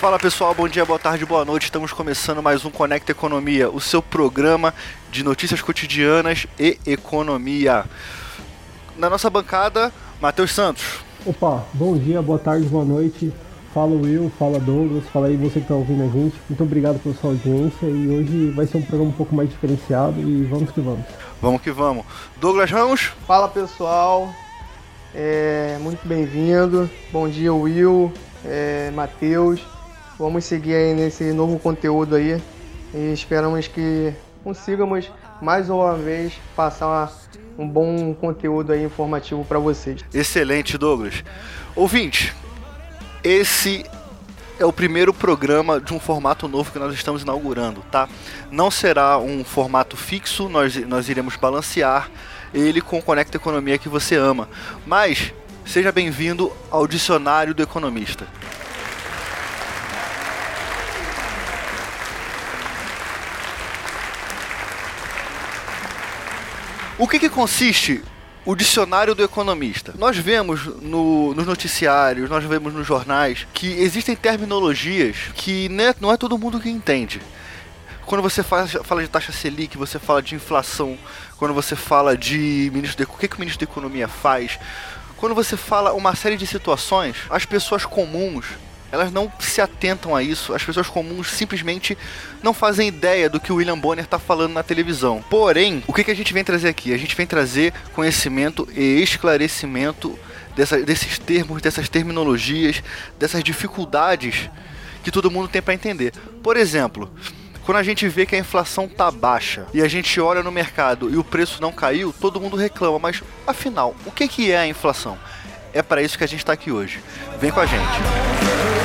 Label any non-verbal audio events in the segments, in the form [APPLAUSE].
Fala pessoal, bom dia, boa tarde, boa noite. Estamos começando mais um Conecta Economia, o seu programa de notícias cotidianas e economia. Na nossa bancada, Matheus Santos. Opa, bom dia, boa tarde, boa noite. Fala Will, fala Douglas, fala aí você que está ouvindo a gente. Muito obrigado pela sua audiência e hoje vai ser um programa um pouco mais diferenciado e vamos que vamos. Vamos que vamos. Douglas Ramos. Fala pessoal, é, muito bem-vindo. Bom dia Will, é, Matheus. Vamos seguir aí nesse novo conteúdo aí e esperamos que consigamos mais uma vez passar um bom conteúdo aí informativo para vocês. Excelente, Douglas. Ouvinte, esse é o primeiro programa de um formato novo que nós estamos inaugurando, tá? Não será um formato fixo, nós, nós iremos balancear ele com o Conecta Economia que você ama. Mas seja bem-vindo ao Dicionário do Economista. O que, que consiste o dicionário do economista. Nós vemos no, nos noticiários, nós vemos nos jornais que existem terminologias que né, não é todo mundo que entende. Quando você fala, fala de taxa Selic, você fala de inflação, quando você fala de ministro de, o que, que o ministro da Economia faz, quando você fala uma série de situações, as pessoas comuns elas não se atentam a isso. As pessoas comuns simplesmente não fazem ideia do que o William Bonner está falando na televisão. Porém, o que, que a gente vem trazer aqui? A gente vem trazer conhecimento e esclarecimento dessa, desses termos, dessas terminologias, dessas dificuldades que todo mundo tem para entender. Por exemplo, quando a gente vê que a inflação tá baixa e a gente olha no mercado e o preço não caiu, todo mundo reclama. Mas afinal, o que, que é a inflação? É para isso que a gente está aqui hoje. Vem com a gente.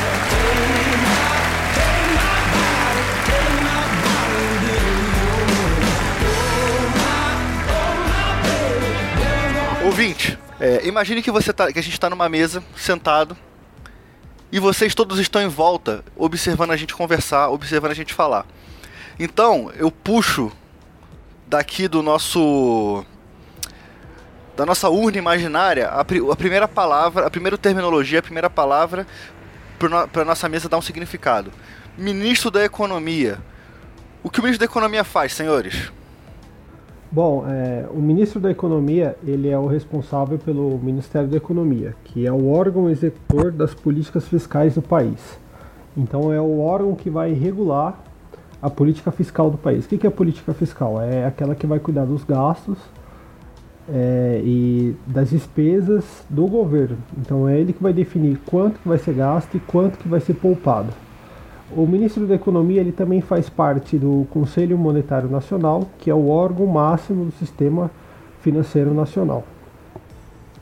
Ouvinte, é, imagine que você tá, que a gente está numa mesa, sentado, e vocês todos estão em volta, observando a gente conversar, observando a gente falar. Então, eu puxo daqui do nosso da nossa urna imaginária, a, a primeira palavra, a primeira terminologia, a primeira palavra para no, nossa mesa dar um significado. Ministro da Economia. O que o ministro da Economia faz, senhores? Bom, é, o ministro da Economia ele é o responsável pelo Ministério da Economia, que é o órgão executor das políticas fiscais do país. Então é o órgão que vai regular a política fiscal do país. O que é política fiscal? É aquela que vai cuidar dos gastos é, e das despesas do governo. Então é ele que vai definir quanto que vai ser gasto e quanto que vai ser poupado. O ministro da Economia ele também faz parte do Conselho Monetário Nacional, que é o órgão máximo do sistema financeiro nacional.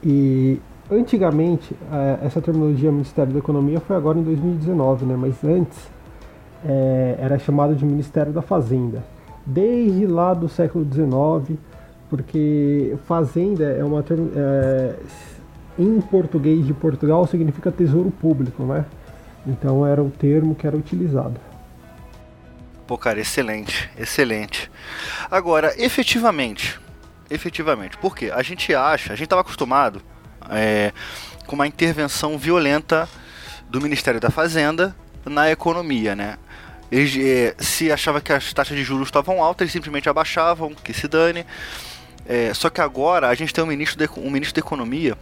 E antigamente essa terminologia Ministério da Economia foi agora em 2019, né? Mas antes é, era chamado de Ministério da Fazenda. Desde lá do século XIX porque fazenda é uma é... em português de Portugal significa tesouro público, né? Então era o termo que era utilizado. Pô, cara, excelente, excelente. Agora, efetivamente, efetivamente, por quê? A gente acha, a gente estava acostumado é, com uma intervenção violenta do Ministério da Fazenda na economia, né? Eles, é, se achava que as taxas de juros estavam altas, eles simplesmente abaixavam, que se dane. É, só que agora a gente tem um ministro, de, um ministro da Economia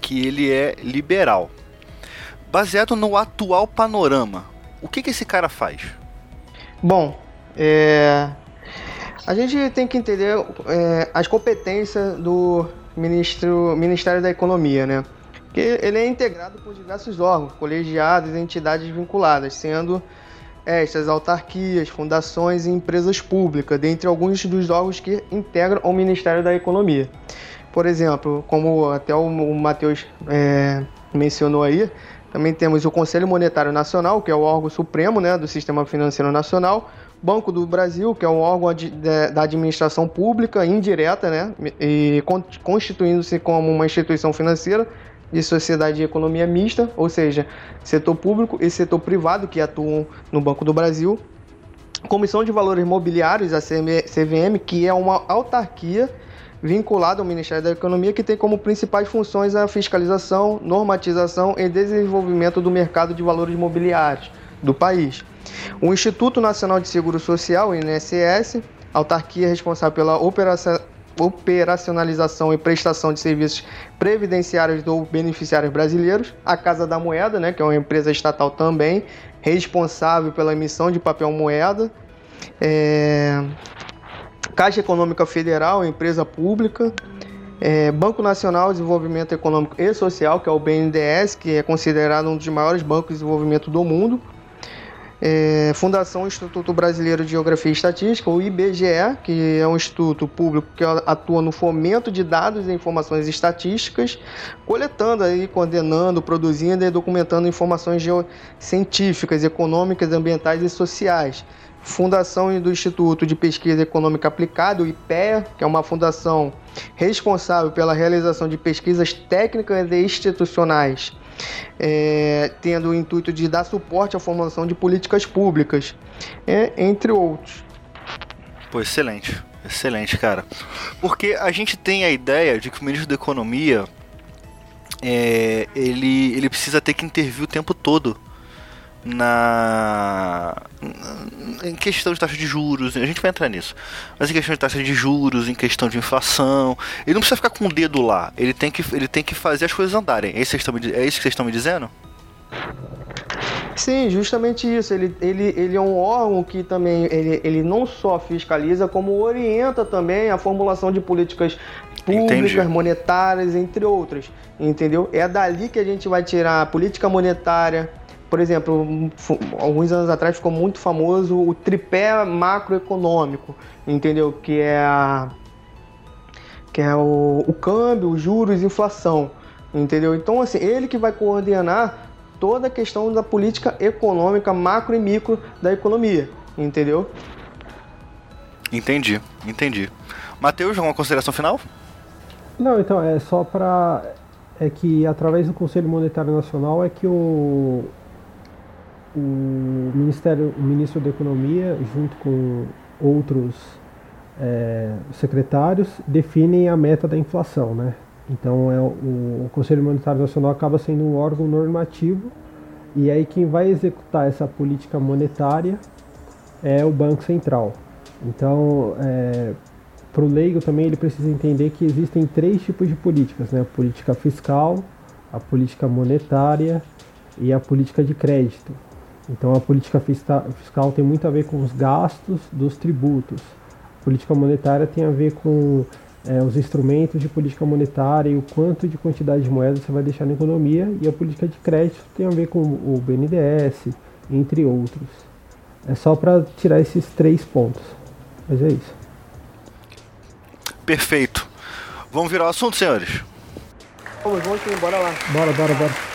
que ele é liberal. Baseado no atual panorama, o que, que esse cara faz? Bom, é, a gente tem que entender é, as competências do ministro, Ministério da Economia, né? Que ele é integrado por diversos órgãos, colegiados e entidades vinculadas, sendo estas autarquias, fundações e empresas públicas, dentre alguns dos órgãos que integram o Ministério da Economia. Por exemplo, como até o Matheus é, mencionou aí, também temos o Conselho Monetário Nacional, que é o órgão supremo né, do Sistema Financeiro Nacional, Banco do Brasil, que é um órgão de, da administração pública indireta, né, e constituindo-se como uma instituição financeira, de sociedade de economia mista, ou seja, setor público e setor privado que atuam no Banco do Brasil. Comissão de Valores Mobiliários, a CVM, que é uma autarquia vinculado ao Ministério da Economia, que tem como principais funções a fiscalização, normatização e desenvolvimento do mercado de valores imobiliários do país. O Instituto Nacional de Seguro Social, INSS, autarquia responsável pela operação operacionalização e prestação de serviços previdenciários dos beneficiários brasileiros, a Casa da Moeda, né, que é uma empresa estatal também, responsável pela emissão de papel moeda, é... Caixa Econômica Federal, empresa pública, é... Banco Nacional de Desenvolvimento Econômico e Social, que é o BNDES, que é considerado um dos maiores bancos de desenvolvimento do mundo, é, Fundação Instituto Brasileiro de Geografia e Estatística, o IBGE, que é um instituto público que atua no fomento de dados e informações estatísticas, coletando aí, coordenando, produzindo e documentando informações científicas, econômicas, ambientais e sociais. Fundação do Instituto de Pesquisa Econômica Aplicada, o IPEA, que é uma fundação responsável pela realização de pesquisas técnicas e institucionais é, tendo o intuito de dar suporte à formulação de políticas públicas, é, entre outros. Pô, excelente, excelente, cara. Porque a gente tem a ideia de que o ministro da Economia é, ele, ele precisa ter que intervir o tempo todo na em questão de taxa de juros, a gente vai entrar nisso. Mas em questão de taxa de juros, em questão de inflação, ele não precisa ficar com o dedo lá. Ele tem que ele tem que fazer as coisas andarem. É isso que vocês estão, é isso que vocês estão me dizendo? Sim, justamente isso. Ele, ele, ele é um órgão que também ele, ele não só fiscaliza, como orienta também a formulação de políticas públicas, Entendi. monetárias, entre outras. Entendeu? É dali que a gente vai tirar a política monetária, por exemplo, alguns anos atrás ficou muito famoso o tripé macroeconômico, entendeu? Que é a, que é o, o câmbio, os juros, inflação, entendeu? Então, assim, ele que vai coordenar toda a questão da política econômica macro e micro da economia, entendeu? Entendi, entendi. Matheus, alguma consideração final? Não, então, é só para é que através do Conselho Monetário Nacional é que o, o Ministério, o ministro da Economia, junto com outros é, secretários, definem a meta da inflação, né? Então é, o, o Conselho Monetário Nacional acaba sendo um órgão normativo e aí quem vai executar essa política monetária é o Banco Central. Então, é, para o leigo também ele precisa entender que existem três tipos de políticas, né? A política fiscal, a política monetária e a política de crédito. Então a política fiscal tem muito a ver com os gastos dos tributos. A política monetária tem a ver com é, os instrumentos de política monetária e o quanto de quantidade de moeda você vai deixar na economia. E a política de crédito tem a ver com o BNDES, entre outros. É só para tirar esses três pontos. Mas é isso. Perfeito. Vamos virar o assunto, senhores? Vamos, vamos sim, bora lá. Bora, bora, bora.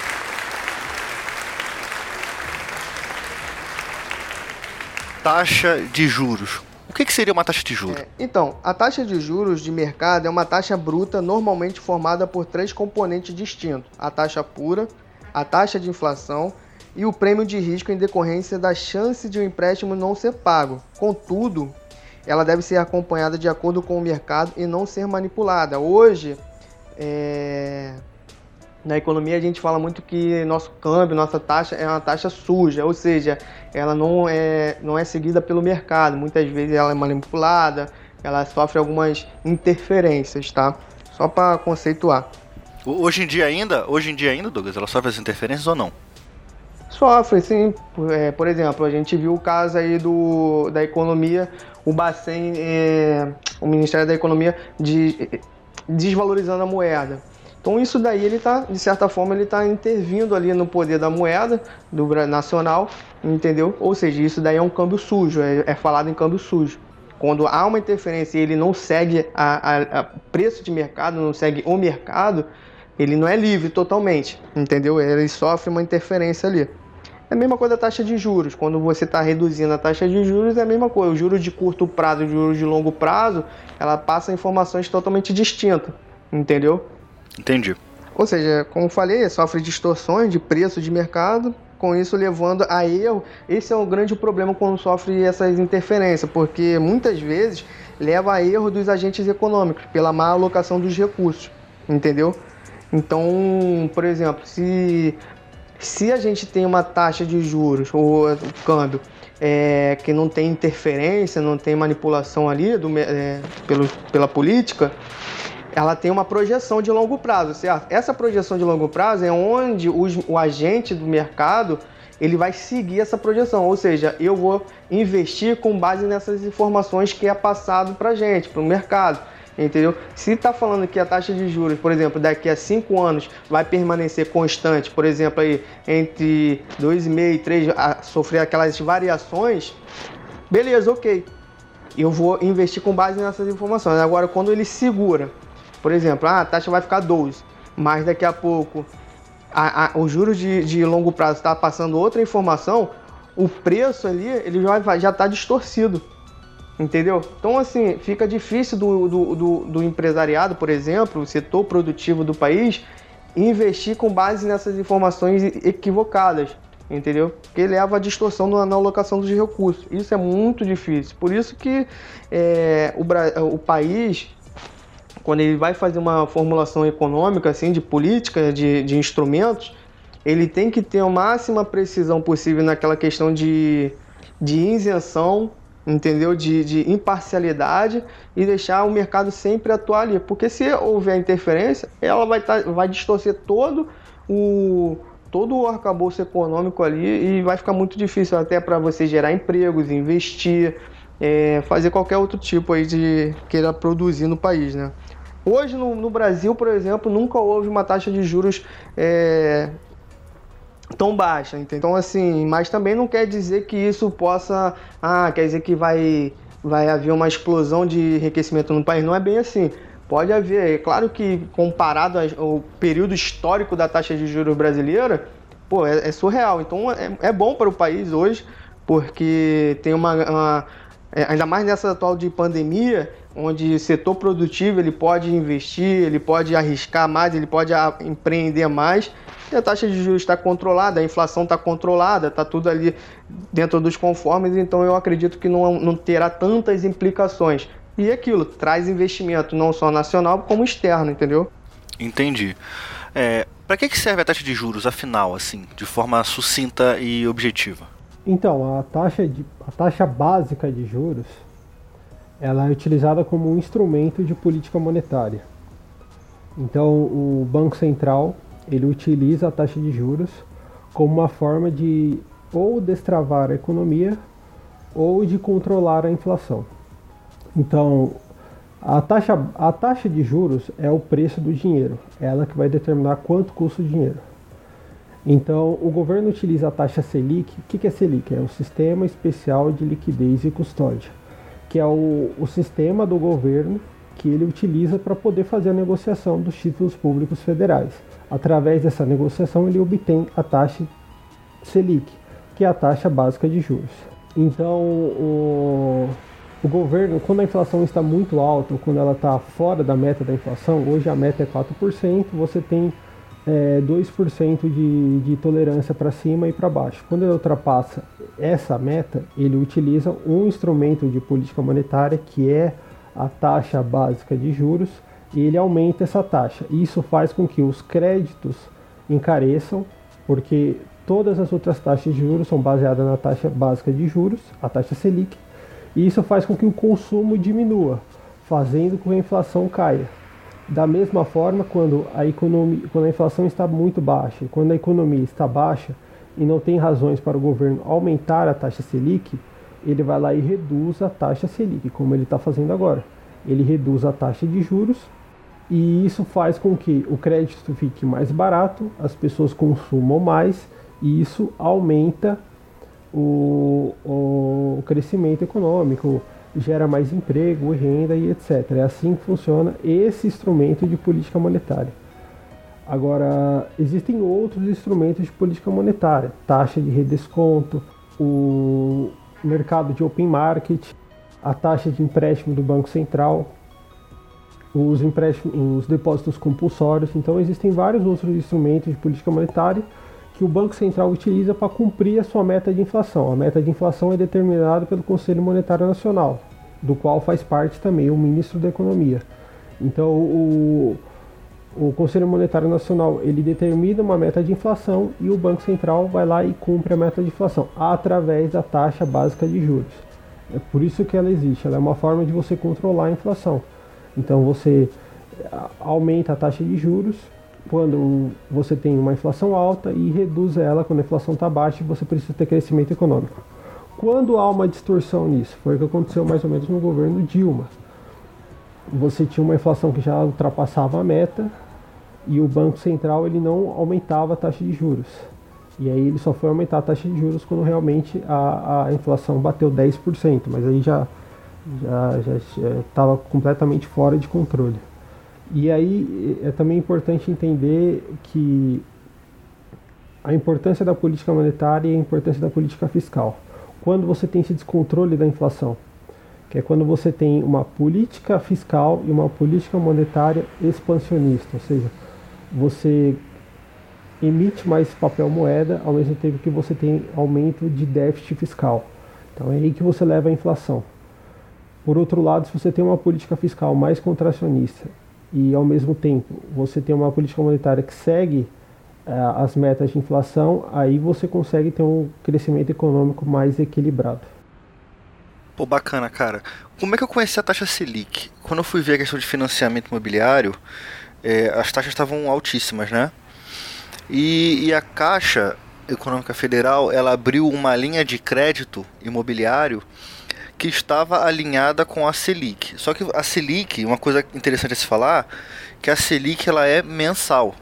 Taxa de juros. O que, que seria uma taxa de juros? É, então, a taxa de juros de mercado é uma taxa bruta normalmente formada por três componentes distintos: a taxa pura, a taxa de inflação e o prêmio de risco em decorrência da chance de um empréstimo não ser pago. Contudo, ela deve ser acompanhada de acordo com o mercado e não ser manipulada. Hoje, é... Na economia a gente fala muito que nosso câmbio, nossa taxa é uma taxa suja, ou seja, ela não é, não é seguida pelo mercado. Muitas vezes ela é manipulada, ela sofre algumas interferências, tá? Só para conceituar. Hoje em dia ainda, hoje em dia ainda, Douglas, ela sofre as interferências ou não? Sofre, sim. É, por exemplo, a gente viu o caso aí do, da economia, o Bacen, é, o Ministério da Economia, de, desvalorizando a moeda. Então isso daí ele está, de certa forma, ele está intervindo ali no poder da moeda do nacional, entendeu? Ou seja, isso daí é um câmbio sujo, é, é falado em câmbio sujo. Quando há uma interferência e ele não segue a, a, a, preço de mercado, não segue o mercado, ele não é livre totalmente, entendeu? Ele sofre uma interferência ali. É a mesma coisa da taxa de juros. Quando você está reduzindo a taxa de juros, é a mesma coisa. O juros de curto prazo e o juros de longo prazo, ela passa informações totalmente distintas, entendeu? Entendi. Ou seja, como falei, sofre distorções de preço de mercado com isso levando a erro. Esse é um grande problema quando sofre essas interferências, porque muitas vezes leva a erro dos agentes econômicos pela má alocação dos recursos, entendeu? Então, por exemplo, se se a gente tem uma taxa de juros ou câmbio é, que não tem interferência, não tem manipulação ali do, é, pelo, pela política, ela tem uma projeção de longo prazo, certo? Essa projeção de longo prazo é onde os, o agente do mercado ele vai seguir essa projeção, ou seja, eu vou investir com base nessas informações que é passado para gente, para o mercado entendeu? Se está falando que a taxa de juros, por exemplo, daqui a 5 anos vai permanecer constante, por exemplo, aí entre 2,5 e 3 a sofrer aquelas variações, beleza, ok. Eu vou investir com base nessas informações. Agora, quando ele segura, por exemplo, ah, a taxa vai ficar 12, mas daqui a pouco a, a, o juros de, de longo prazo está passando outra informação, o preço ali ele já está distorcido. Entendeu? Então, assim, fica difícil do, do, do, do, empresariado, por exemplo, o setor produtivo do país, investir com base nessas informações equivocadas, entendeu? Que leva à distorção na alocação dos recursos. Isso é muito difícil. Por isso que é, o, o país, quando ele vai fazer uma formulação econômica, assim, de política, de, de instrumentos, ele tem que ter a máxima precisão possível naquela questão de, de isenção entendeu? De, de imparcialidade e deixar o mercado sempre atuar ali. Porque se houver interferência, ela vai, tá, vai distorcer todo o, todo o arcabouço econômico ali e vai ficar muito difícil até para você gerar empregos, investir, é, fazer qualquer outro tipo aí de queira produzir no país, né? Hoje no, no Brasil, por exemplo, nunca houve uma taxa de juros é, tão baixa. Então, assim, mas também não quer dizer que isso possa. Ah, quer dizer que vai, vai haver uma explosão de enriquecimento no país. Não é bem assim. Pode haver. É claro que, comparado ao período histórico da taxa de juros brasileira, pô, é, é surreal. Então, é, é, bom para o país hoje, porque tem uma. uma é, ainda mais nessa atual de pandemia, onde o setor produtivo ele pode investir, ele pode arriscar mais, ele pode empreender mais e a taxa de juros está controlada, a inflação está controlada, está tudo ali dentro dos conformes, então eu acredito que não, não terá tantas implicações. E aquilo, traz investimento não só nacional como externo, entendeu? Entendi. É, Para que, que serve a taxa de juros, afinal, assim, de forma sucinta e objetiva? Então, a taxa, de, a taxa básica de juros ela é utilizada como um instrumento de política monetária. Então, o Banco Central ele utiliza a taxa de juros como uma forma de ou destravar a economia ou de controlar a inflação. Então, a taxa, a taxa de juros é o preço do dinheiro, ela que vai determinar quanto custa o dinheiro. Então, o governo utiliza a taxa Selic. O que é Selic? É o Sistema Especial de Liquidez e Custódia, que é o, o sistema do governo que ele utiliza para poder fazer a negociação dos títulos públicos federais. Através dessa negociação, ele obtém a taxa Selic, que é a taxa básica de juros. Então, o, o governo, quando a inflação está muito alta, ou quando ela está fora da meta da inflação, hoje a meta é 4%, você tem é, 2% de, de tolerância para cima e para baixo. Quando ele ultrapassa essa meta, ele utiliza um instrumento de política monetária que é a taxa básica de juros, e ele aumenta essa taxa. Isso faz com que os créditos encareçam, porque todas as outras taxas de juros são baseadas na taxa básica de juros, a taxa Selic, e isso faz com que o consumo diminua, fazendo com que a inflação caia. Da mesma forma, quando a, economia, quando a inflação está muito baixa, quando a economia está baixa e não tem razões para o governo aumentar a taxa Selic, ele vai lá e reduz a taxa Selic, como ele está fazendo agora. Ele reduz a taxa de juros e isso faz com que o crédito fique mais barato, as pessoas consumam mais e isso aumenta o, o crescimento econômico, gera mais emprego, renda e etc. É assim que funciona esse instrumento de política monetária. Agora, existem outros instrumentos de política monetária, taxa de redesconto, o mercado de open market, a taxa de empréstimo do Banco Central, os empréstimos, os depósitos compulsórios. Então existem vários outros instrumentos de política monetária que o Banco Central utiliza para cumprir a sua meta de inflação. A meta de inflação é determinada pelo Conselho Monetário Nacional, do qual faz parte também o ministro da Economia. Então, o, o Conselho Monetário Nacional ele determina uma meta de inflação e o Banco Central vai lá e cumpre a meta de inflação através da taxa básica de juros. É por isso que ela existe. Ela é uma forma de você controlar a inflação. Então, você aumenta a taxa de juros quando você tem uma inflação alta e reduz ela quando a inflação está baixa e você precisa ter crescimento econômico. Quando há uma distorção nisso, foi o que aconteceu mais ou menos no governo Dilma. Você tinha uma inflação que já ultrapassava a meta e o Banco Central ele não aumentava a taxa de juros. E aí ele só foi aumentar a taxa de juros quando realmente a, a inflação bateu 10%, mas aí já já estava completamente fora de controle. E aí é também importante entender que a importância da política monetária e a importância da política fiscal. Quando você tem esse descontrole da inflação, que é quando você tem uma política fiscal e uma política monetária expansionista, ou seja, você emite mais papel moeda ao mesmo tempo que você tem aumento de déficit fiscal. Então é aí que você leva a inflação. Por outro lado, se você tem uma política fiscal mais contracionista e ao mesmo tempo você tem uma política monetária que segue uh, as metas de inflação, aí você consegue ter um crescimento econômico mais equilibrado. Pô, bacana, cara. Como é que eu conheci a taxa Selic? Quando eu fui ver a questão de financiamento imobiliário, é, as taxas estavam altíssimas, né? E, e a Caixa Econômica Federal, ela abriu uma linha de crédito imobiliário que estava alinhada com a Selic. Só que a Selic, uma coisa interessante a se falar, que a Selic ela é mensal.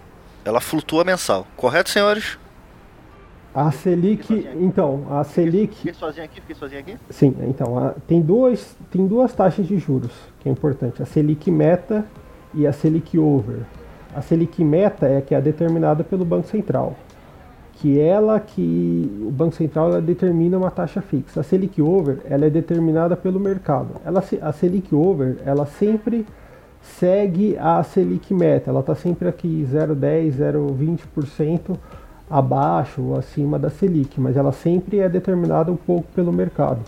Ela flutua mensal. Correto, senhores? A Selic, então, a Selic. Fiquei sozinho aqui, fiquei sozinho aqui? Sim, então, a, tem, duas, tem duas taxas de juros que é importante: a Selic Meta e a Selic Over. A Selic Meta é a que é determinada pelo Banco Central que ela que o Banco Central ela determina uma taxa fixa. A Selic Over ela é determinada pelo mercado. Ela, a Selic Over ela sempre segue a Selic Meta. Ela está sempre aqui 0,10, 0,20% abaixo ou acima da Selic, mas ela sempre é determinada um pouco pelo mercado.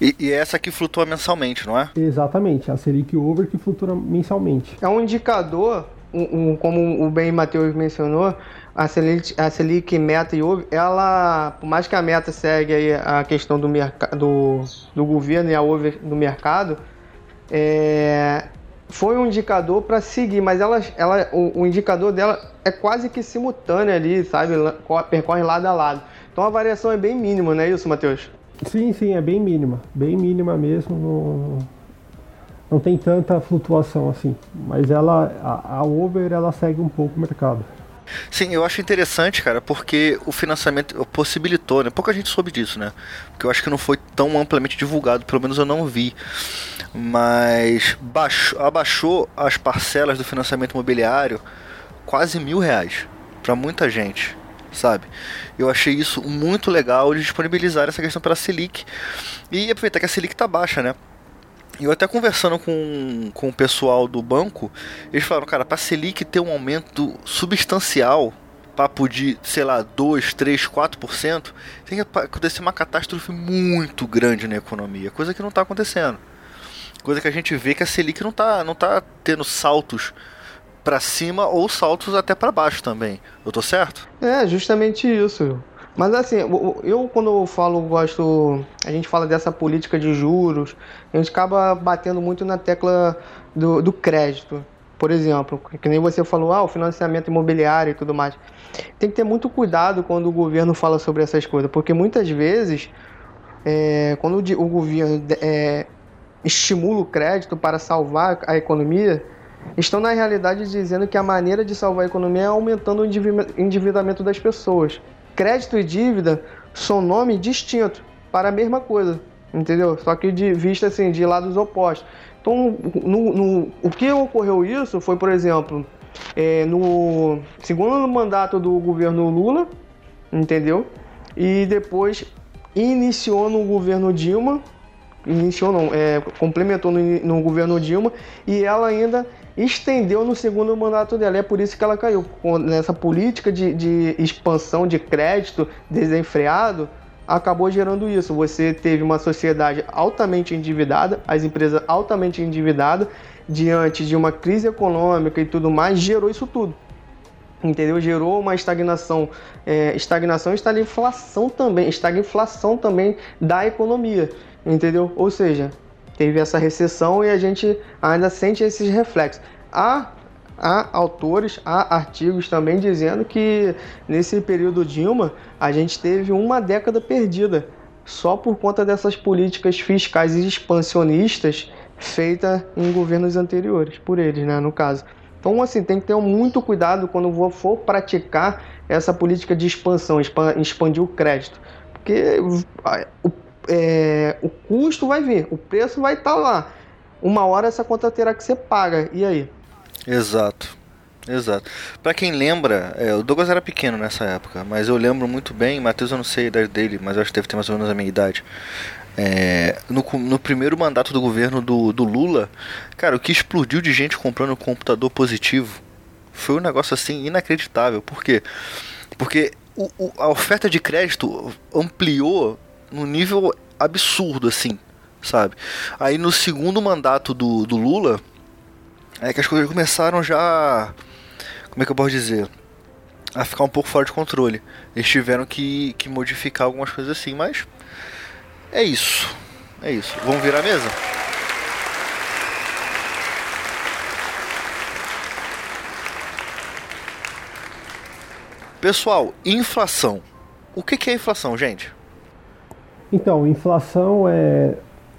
E, e, essa que flutua mensalmente, não é? Exatamente, a Selic Over que flutua mensalmente. É um indicador, como o bem Matheus mencionou, a Selic, a Selic meta e over, ela, por mais que a meta segue a questão do, do, do governo e a over do mercado, é, foi um indicador para seguir, mas ela, ela, o, o, indicador dela é quase que simultâneo ali, sabe? Percorre lado a lado. Então a variação é bem mínima, não é isso, Matheus? Sim, sim, é bem mínima. Bem mínima mesmo. Não, não tem tanta flutuação assim. Mas ela, a, a over, ela segue um pouco o mercado. Sim, eu acho interessante, cara, porque o financiamento possibilitou, né? Pouca gente soube disso, né? Porque eu acho que não foi tão amplamente divulgado, pelo menos eu não vi. Mas baixou, abaixou as parcelas do financiamento imobiliário quase mil reais para muita gente, sabe? Eu achei isso muito legal de disponibilizar essa questão pela Selic e aproveitar que a Selic tá baixa, né? Eu até conversando com, com o pessoal do banco, eles falaram, cara, para Selic ter um aumento substancial, papo de, sei lá, 2, 3, 4%, tem que acontecer uma catástrofe muito grande na economia, coisa que não está acontecendo. Coisa que a gente vê que a Selic não está não tá tendo saltos para cima ou saltos até para baixo também. Eu tô certo? É, justamente isso. Mas assim, eu quando eu falo, gosto. A gente fala dessa política de juros, a gente acaba batendo muito na tecla do, do crédito. Por exemplo, que nem você falou, ah, o financiamento imobiliário e tudo mais. Tem que ter muito cuidado quando o governo fala sobre essas coisas, porque muitas vezes, é, quando o, governo é, estimula o crédito para salvar a economia, estão na realidade dizendo que a maneira de salvar a economia é aumentando o endividamento das pessoas. Crédito e dívida são nomes distintos para a mesma coisa, entendeu? Só que de vista assim, de lados opostos. Então, no, no, o que ocorreu isso foi, por exemplo, é, no segundo mandato do governo Lula, entendeu? E depois iniciou no governo Dilma, iniciou não, é, complementou no, no governo Dilma, e ela ainda estendeu no segundo mandato dela. E é por isso que ela caiu. Nessa política de, de expansão de crédito desenfreado, acabou gerando isso. Você teve uma sociedade altamente endividada, as empresas altamente endividadas, diante de uma crise econômica e tudo mais, gerou isso tudo. Entendeu? Gerou uma estagnação, é, estagnação e estagflação também, estagflação também da economia, entendeu? Ou seja, teve essa recessão e a gente ainda sente esses reflexos. Há, há autores, há artigos também dizendo que nesse período Dilma a gente teve uma década perdida só por conta dessas políticas fiscais expansionistas feitas em governos anteriores, por eles, né, no caso. Então, assim, tem que ter muito cuidado quando for praticar essa política de expansão, expandir o crédito. Porque é, o custo vai vir, o preço vai estar tá lá. Uma hora essa conta terá que ser paga. E aí? Exato. Exato. Para quem lembra, é, o Douglas era pequeno nessa época, mas eu lembro muito bem, Matheus eu não sei a idade dele, mas acho que deve ter mais ou menos a minha idade. É, no, no, primeiro mandato do governo do, do, Lula, cara, o que explodiu de gente comprando computador positivo foi um negócio assim inacreditável. Por quê? Porque o, o, a oferta de crédito ampliou num nível absurdo, assim, sabe? Aí no segundo mandato do, do Lula, é que as coisas começaram já. Como é que eu posso dizer? A ficar um pouco fora de controle. Eles tiveram que, que modificar algumas coisas assim, mas. É isso. É isso. Vamos virar a mesa? Pessoal, inflação. O que é inflação, gente? Então, inflação é.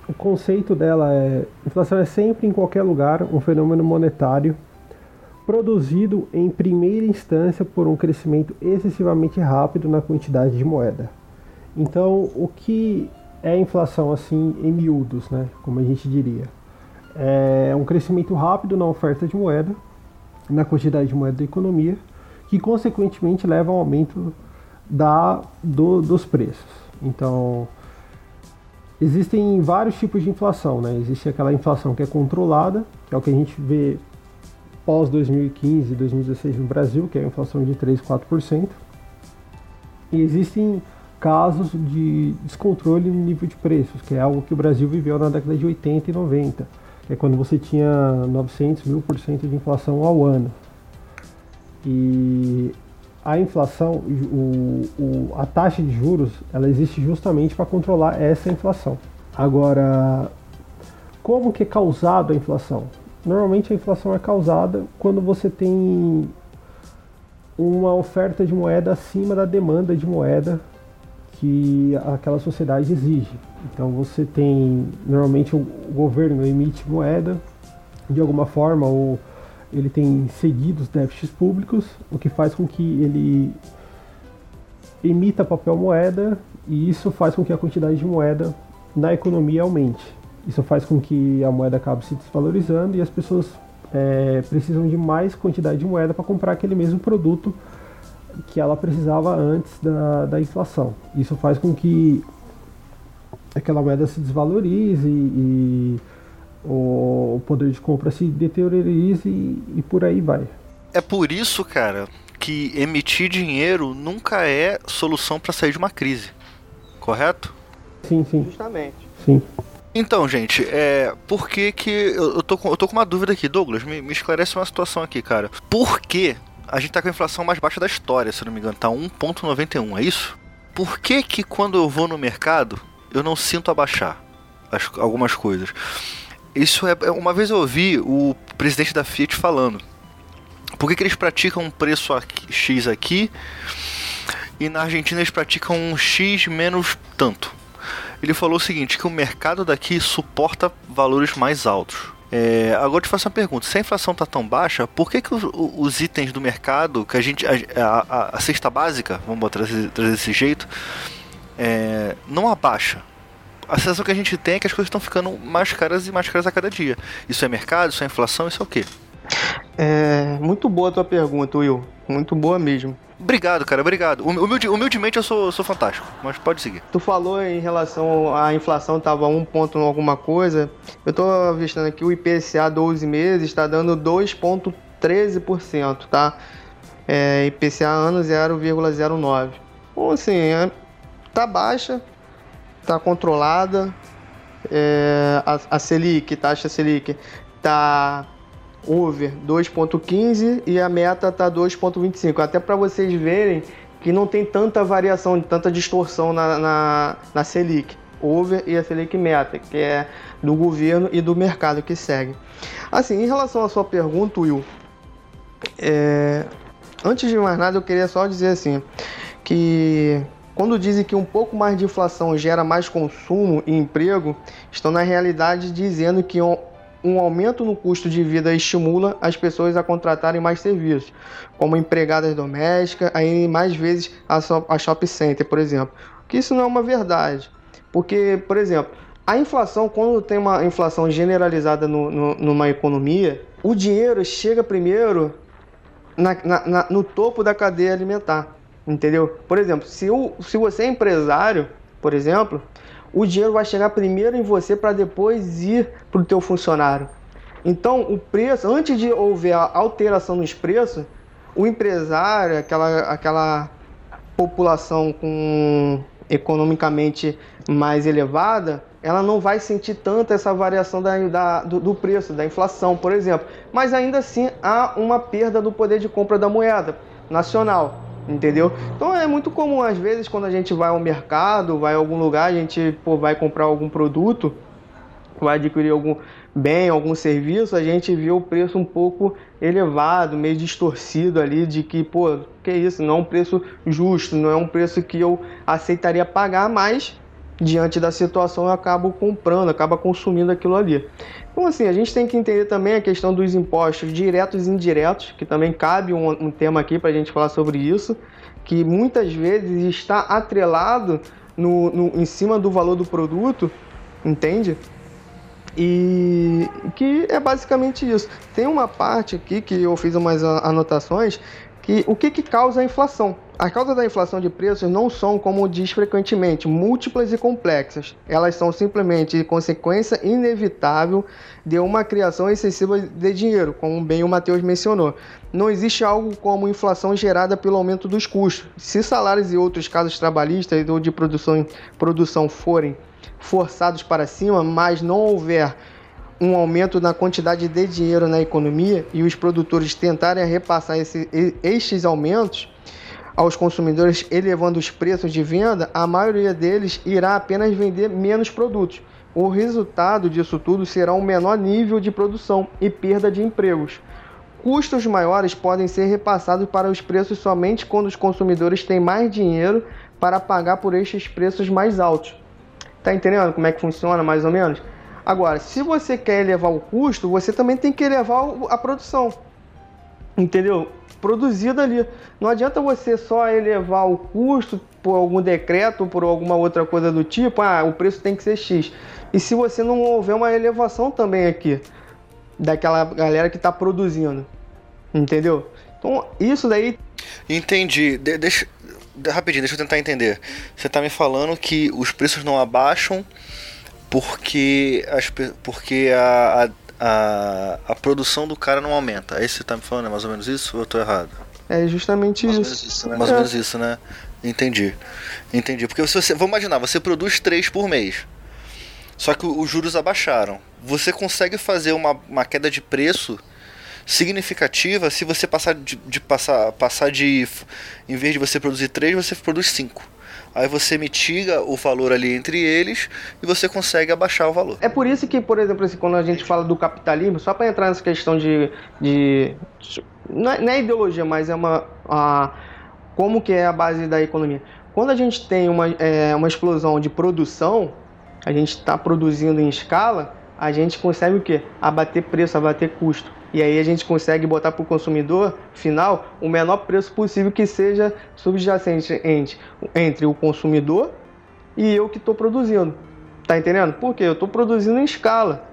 O conceito dela é. Inflação é sempre, em qualquer lugar, um fenômeno monetário produzido em primeira instância por um crescimento excessivamente rápido na quantidade de moeda. Então, o que é inflação assim em miúdos, né? Como a gente diria? É um crescimento rápido na oferta de moeda, na quantidade de moeda da economia, que consequentemente leva ao aumento da, do, dos preços. Então, Existem vários tipos de inflação, né? Existe aquela inflação que é controlada, que é o que a gente vê pós 2015 e 2016 no Brasil, que é a inflação de 3, 4%. E existem casos de descontrole no nível de preços, que é algo que o Brasil viveu na década de 80 e 90, que é quando você tinha 900 mil por cento de inflação ao ano. E a inflação, o, o, a taxa de juros, ela existe justamente para controlar essa inflação. Agora, como que é causado a inflação? Normalmente a inflação é causada quando você tem uma oferta de moeda acima da demanda de moeda que aquela sociedade exige. Então você tem, normalmente o governo emite moeda de alguma forma ou ele tem cedido os déficits públicos, o que faz com que ele emita papel moeda e isso faz com que a quantidade de moeda na economia aumente. Isso faz com que a moeda acabe se desvalorizando e as pessoas é, precisam de mais quantidade de moeda para comprar aquele mesmo produto que ela precisava antes da, da inflação. Isso faz com que aquela moeda se desvalorize e, e o poder de compra se deteriorize e, e por aí vai. É por isso, cara, que emitir dinheiro nunca é solução para sair de uma crise, correto? Sim, sim. Justamente. Sim. Então, gente, é. Por que que. Eu, eu, tô, com, eu tô com uma dúvida aqui, Douglas, me, me esclarece uma situação aqui, cara. Por que a gente tá com a inflação mais baixa da história, se não me engano? Tá 1,91, é isso? Por que que quando eu vou no mercado eu não sinto abaixar as, algumas coisas? Isso é. Uma vez eu ouvi o presidente da Fiat falando. Por que, que eles praticam um preço aqui, X aqui e na Argentina eles praticam um X menos tanto? Ele falou o seguinte: que o mercado daqui suporta valores mais altos. É, agora eu te faço uma pergunta: se a inflação está tão baixa, por que, que os, os, itens do mercado, que a gente. A, a, a cesta básica, vamos trazer, trazer desse jeito, é, não abaixa? A sensação que a gente tem é que as coisas estão ficando mais caras e mais caras a cada dia. Isso é mercado, isso é inflação, isso é o quê? É muito boa a tua pergunta, Will. Muito boa mesmo. Obrigado, cara, obrigado. Humilde, humildemente eu sou, sou fantástico, mas pode seguir. Tu falou em relação à inflação, tava um ponto alguma coisa. Eu tô avistando aqui o IPCA 12 meses está dando 2,13%, tá? É, IPCA ano 0,09. Então, assim, é, tá baixa, tá controlada. É, a, a Selic, taxa Selic, tá over 2.15 e a meta tá 2.25. Até para vocês verem que não tem tanta variação, tanta distorção na, na, na Selic. Over e a Selic meta, que é do governo e do mercado que segue. Assim, em relação à sua pergunta, Will, é, antes de mais nada eu queria só dizer assim, que quando dizem que um pouco mais de inflação gera mais consumo e emprego, estão na realidade dizendo que um aumento no custo de vida estimula as pessoas a contratarem mais serviços, como empregadas domésticas, aí mais vezes a, shopping center, por exemplo. Que isso não é uma verdade, porque, por exemplo, a inflação, quando tem uma inflação generalizada no, no, numa economia, o dinheiro chega primeiro na, na, na, no topo da cadeia alimentar, entendeu? Por exemplo, se, o, se você é empresário, por exemplo, o dinheiro vai chegar primeiro em você para depois ir para o teu funcionário. Então, o preço, antes de houver a alteração nos preços, o empresário, aquela, aquela população com economicamente mais elevada, ela não vai sentir tanto essa variação da, da do, do, preço, da inflação, por exemplo. Mas ainda assim há uma perda do poder de compra da moeda nacional entendeu? Então é muito comum às vezes quando a gente vai ao mercado, vai a algum lugar, a gente pô, vai comprar algum produto, vai adquirir algum bem, algum serviço, a gente vê o preço um pouco elevado, meio distorcido ali de que, pô, que isso, não é um preço justo, não é um preço que eu aceitaria pagar, mas diante da situação eu acabo comprando, acaba consumindo aquilo ali. Então, assim, a gente tem que entender também a questão dos impostos diretos e indiretos, que também cabe um, um tema aqui para a gente falar sobre isso, que muitas vezes está atrelado no, no, em cima do valor do produto, entende? E que é basicamente isso. Tem uma parte aqui que eu fiz umas anotações que o que, que causa a inflação? As causas da inflação de preços não são, como diz frequentemente, múltiplas e complexas. Elas são simplesmente consequência inevitável de uma criação excessiva de dinheiro, como bem o Matheus mencionou. Não existe algo como inflação gerada pelo aumento dos custos. Se salários e outros casos trabalhistas ou de produção, produção forem forçados para cima, mas não houver um aumento na quantidade de dinheiro na economia e os produtores tentarem repassar esse, estes aumentos aos consumidores, elevando os preços de venda, a maioria deles irá apenas vender menos produtos. O resultado disso tudo será um menor nível de produção e perda de empregos. Custos maiores podem ser repassados para os preços somente quando os consumidores têm mais dinheiro para pagar por estes preços mais altos. Tá entendendo como é que funciona mais ou menos? Agora, se você quer elevar o custo, você também tem que elevar a produção. Entendeu? Produzida ali. Não adianta você só elevar o custo por algum decreto ou por alguma outra coisa do tipo, ah, o preço tem que ser X. E se você não houver uma elevação também aqui daquela galera que está produzindo. Entendeu? Então, isso daí. Entendi. De deixa, rapidinho, deixa eu tentar entender. Você está me falando que os preços não abaixam porque, as, porque a, a, a, a, produção do cara não aumenta. Aí você tá me falando, é mais ou menos isso ou eu tô errado? É justamente mais isso. isso né? Mais ou menos isso, né? Entendi. Entendi. Porque se você. Vamos imaginar, você produz três por mês. Só que os juros abaixaram. Você consegue fazer uma, uma queda de preço significativa se você passar de, de passar, passar de. Em vez de você produzir três, você produz cinco aí você mitiga o valor ali entre eles e você consegue abaixar o valor. É por isso que, por exemplo, assim, quando a gente fala do capitalismo, só para entrar nessa questão de. de não, é, não é ideologia, mas é uma. A, como que é a base da economia? Quando a gente tem uma, é, uma explosão de produção, a gente está produzindo em escala, a gente consegue o quê? Abater preço, abater custo. E aí a gente consegue botar para o consumidor final o menor preço possível que seja subjacente entre, o consumidor e eu que estou produzindo. Tá entendendo? Porque eu estou produzindo em escala.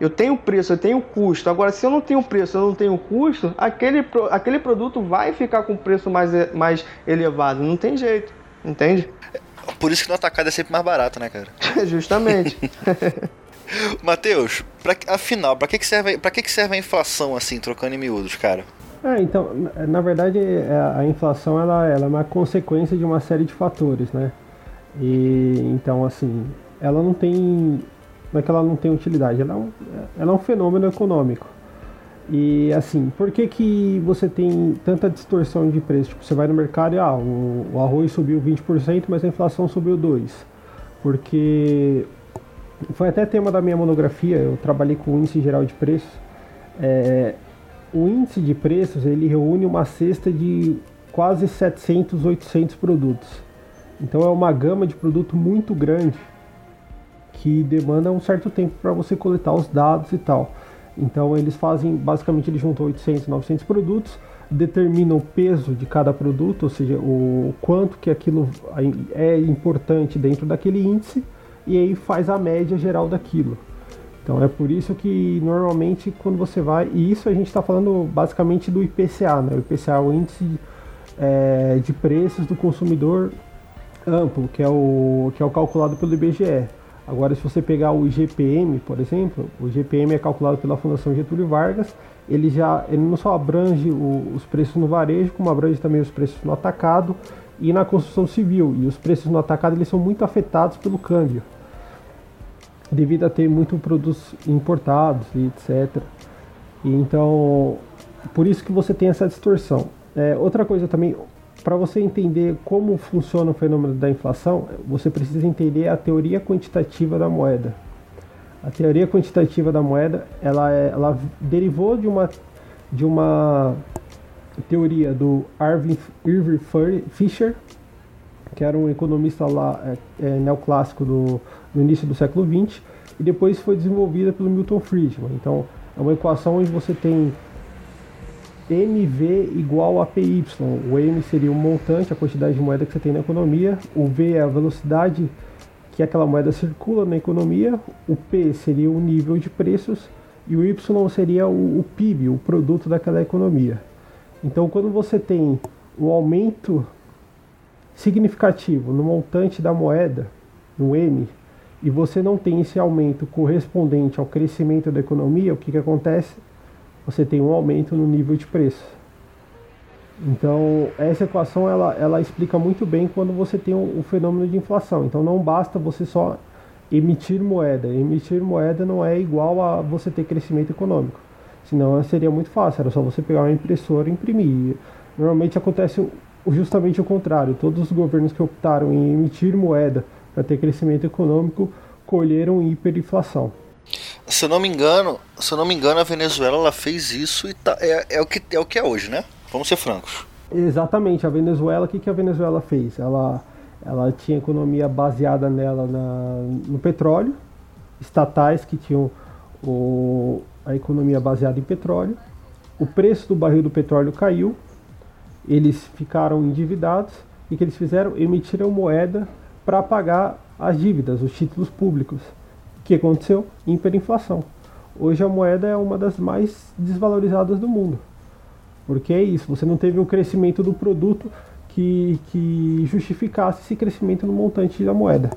Eu tenho preço, eu tenho custo. Agora, se eu não tenho preço, eu não tenho custo, aquele, aquele produto vai ficar com preço mais, mais elevado. Não tem jeito, entende? Por isso que no atacado é sempre mais barato, né, cara? [LAUGHS] Justamente. [LAUGHS] Matheus, pra, afinal, para que, que, serve, pra que, que serve a inflação assim, trocando em miúdos, cara? É, então, na verdade, é, a inflação ela, ela é uma consequência de uma série de fatores, né? E então, assim, ela não tem. Não é que ela não tem utilidade, ela é um, ela é um fenômeno econômico. E assim, por que, que você tem tanta distorção de preço? Tipo, você vai no mercado e ah, o, o arroz subiu 20%, mas a inflação subiu 2%. Porque foi até tema da minha monografia, eu trabalhei com o índice geral de preços. É, o índice de preços ele reúne uma cesta de quase 700, 800 produtos. Então é uma gama de produto muito grande que demanda um certo tempo para você coletar os dados e tal. Então eles fazem, basicamente eles juntam 800, 900 produtos, determinam o peso de cada produto, ou seja, o quanto que aquilo é importante dentro daquele índice, e aí faz a média geral daquilo. Então é por isso que normalmente quando você vai, e isso a gente está falando basicamente do IPCA, né? O IPCA é o índice é, de preços do consumidor amplo, que é o que é o calculado pelo IBGE. Agora, se você pegar o IGPM, por exemplo, o IGPM é calculado pela Fundação Getúlio Vargas, ele já ele não só abrange o, os preços no varejo, como abrange também os preços no atacado e na construção civil. E os preços no atacado eles são muito afetados pelo câmbio, devido a ter muito produtos importados e etc. E então, por isso que você tem essa distorção. É, outra coisa também, para você entender como funciona o fenômeno da inflação, você precisa entender a teoria quantitativa da moeda. A teoria quantitativa da moeda, ela, é, ela derivou de uma, de uma teoria do Irving, Fisher, que era um economista lá, é, é, neoclássico do, do início do século XX, e depois foi desenvolvida pelo Milton Friedman. Então, é uma equação onde você tem MV igual a PY. O M seria o montante, a quantidade de moeda que você tem na economia. O V é a velocidade que aquela moeda circula na economia. O P seria o nível de preços. E o Y seria o, o PIB, o produto daquela economia. Então, quando você tem um aumento significativo no montante da moeda, no M, e você não tem esse aumento correspondente ao crescimento da economia, o que, que acontece? você tem um aumento no nível de preço. Então, essa equação ela, ela explica muito bem quando você tem o um fenômeno de inflação. Então, não basta você só emitir moeda. Emitir moeda não é igual a você ter crescimento econômico. Senão seria muito fácil, era só você pegar uma impressora e imprimir. Normalmente acontece justamente o contrário. Todos os governos que optaram em emitir moeda para ter crescimento econômico colheram hiperinflação. Se eu não me engano, se eu não me engano, a Venezuela ela fez isso e tá, é, é, o que, é o que é hoje, né? Vamos ser francos. Exatamente, a Venezuela, o que, que a Venezuela fez? Ela, ela tinha economia baseada nela na, no petróleo, estatais que tinham o, a economia baseada em petróleo. O preço do barril do petróleo caiu, eles ficaram endividados e o que eles fizeram? Emitiram moeda para pagar as dívidas, os títulos públicos que aconteceu? Hiperinflação. Hoje a moeda é uma das mais desvalorizadas do mundo. Porque é isso, você não teve o crescimento do produto que, que justificasse esse crescimento no montante da moeda.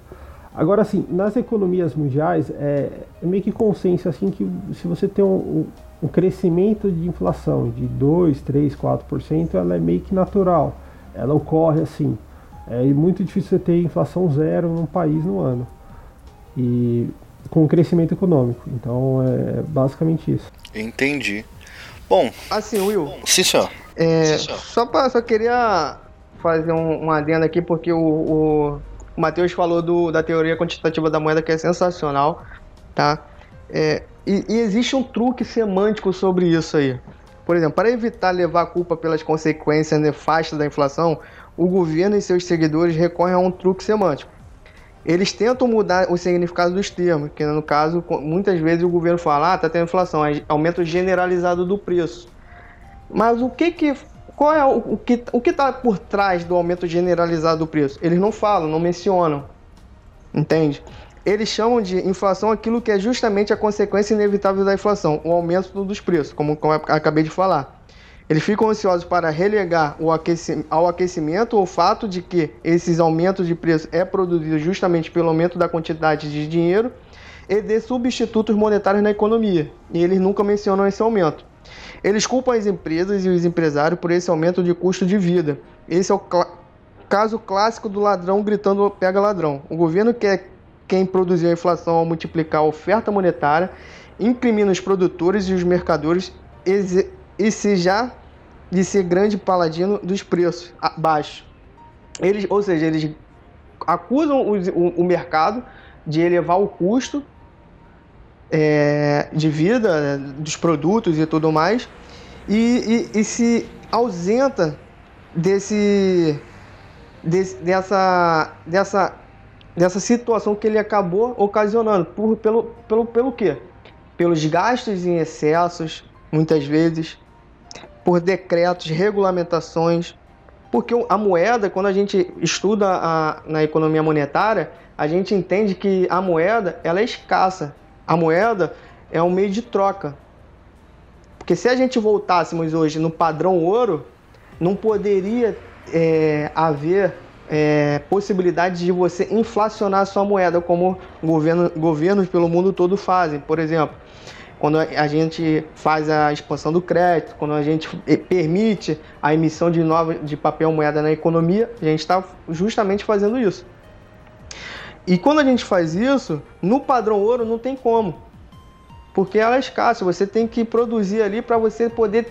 Agora, assim, nas economias mundiais, é, é meio que consenso assim, que se você tem um, um crescimento de inflação de 2, 3, 4%, ela é meio que natural. Ela ocorre assim. É muito difícil você ter inflação zero num país no ano. E com o crescimento econômico. Então é basicamente isso. Entendi. Bom. Assim, Will. Sim, senhor. É, Sim, senhor. Só, pra, só queria fazer um, um adendo aqui, porque o, o, o Matheus falou do, da teoria quantitativa da moeda, que é sensacional, tá? É, e, e existe um truque semântico sobre isso aí. Por exemplo, para evitar levar a culpa pelas consequências nefastas da inflação, o governo e seus seguidores recorrem a um truque semântico eles tentam mudar o significado dos termos, que no caso, muitas vezes o governo fala, ah, tá tendo inflação, é aumento generalizado do preço. Mas o que que qual é o, o que o que está por trás do aumento generalizado do preço? Eles não falam, não mencionam. Entende? eles chamam de inflação aquilo que é justamente a consequência inevitável da inflação, o aumento dos preços, como, como eu acabei de falar. Eles ficam ansiosos para relegar ao aquecimento o fato de que esses aumentos de preço é produzido justamente pelo aumento da quantidade de dinheiro e de substitutos monetários na economia. E eles nunca mencionam esse aumento. Eles culpam as empresas e os empresários por esse aumento de custo de vida. Esse é o cl caso clássico do ladrão gritando pega ladrão. O governo quer quem produziu a inflação ao multiplicar a oferta monetária, incrimina os produtores e os mercadores e se já de ser grande paladino dos preços baixos. Eles, ou seja, eles acusam o, o, o mercado de elevar o custo é, de vida dos produtos e tudo mais e, e, e se ausenta desse, desse, dessa, dessa, dessa situação que ele acabou ocasionando. Por, pelo, pelo, pelo quê? Pelos gastos em excessos, muitas vezes, por decretos, regulamentações. Porque a moeda, quando a gente estuda a, na economia monetária, a gente entende que a moeda ela é escassa. A moeda é um meio de troca. Porque se a gente voltássemos hoje no padrão ouro, não poderia é, haver é, possibilidade de você inflacionar a sua moeda, como governo, governos pelo mundo todo fazem. Por exemplo, quando a gente faz a expansão do crédito, quando a gente permite a emissão de nova de papel moeda na economia, a gente está justamente fazendo isso. E quando a gente faz isso, no padrão ouro não tem como, porque ela é escassa. Você tem que produzir ali para você poder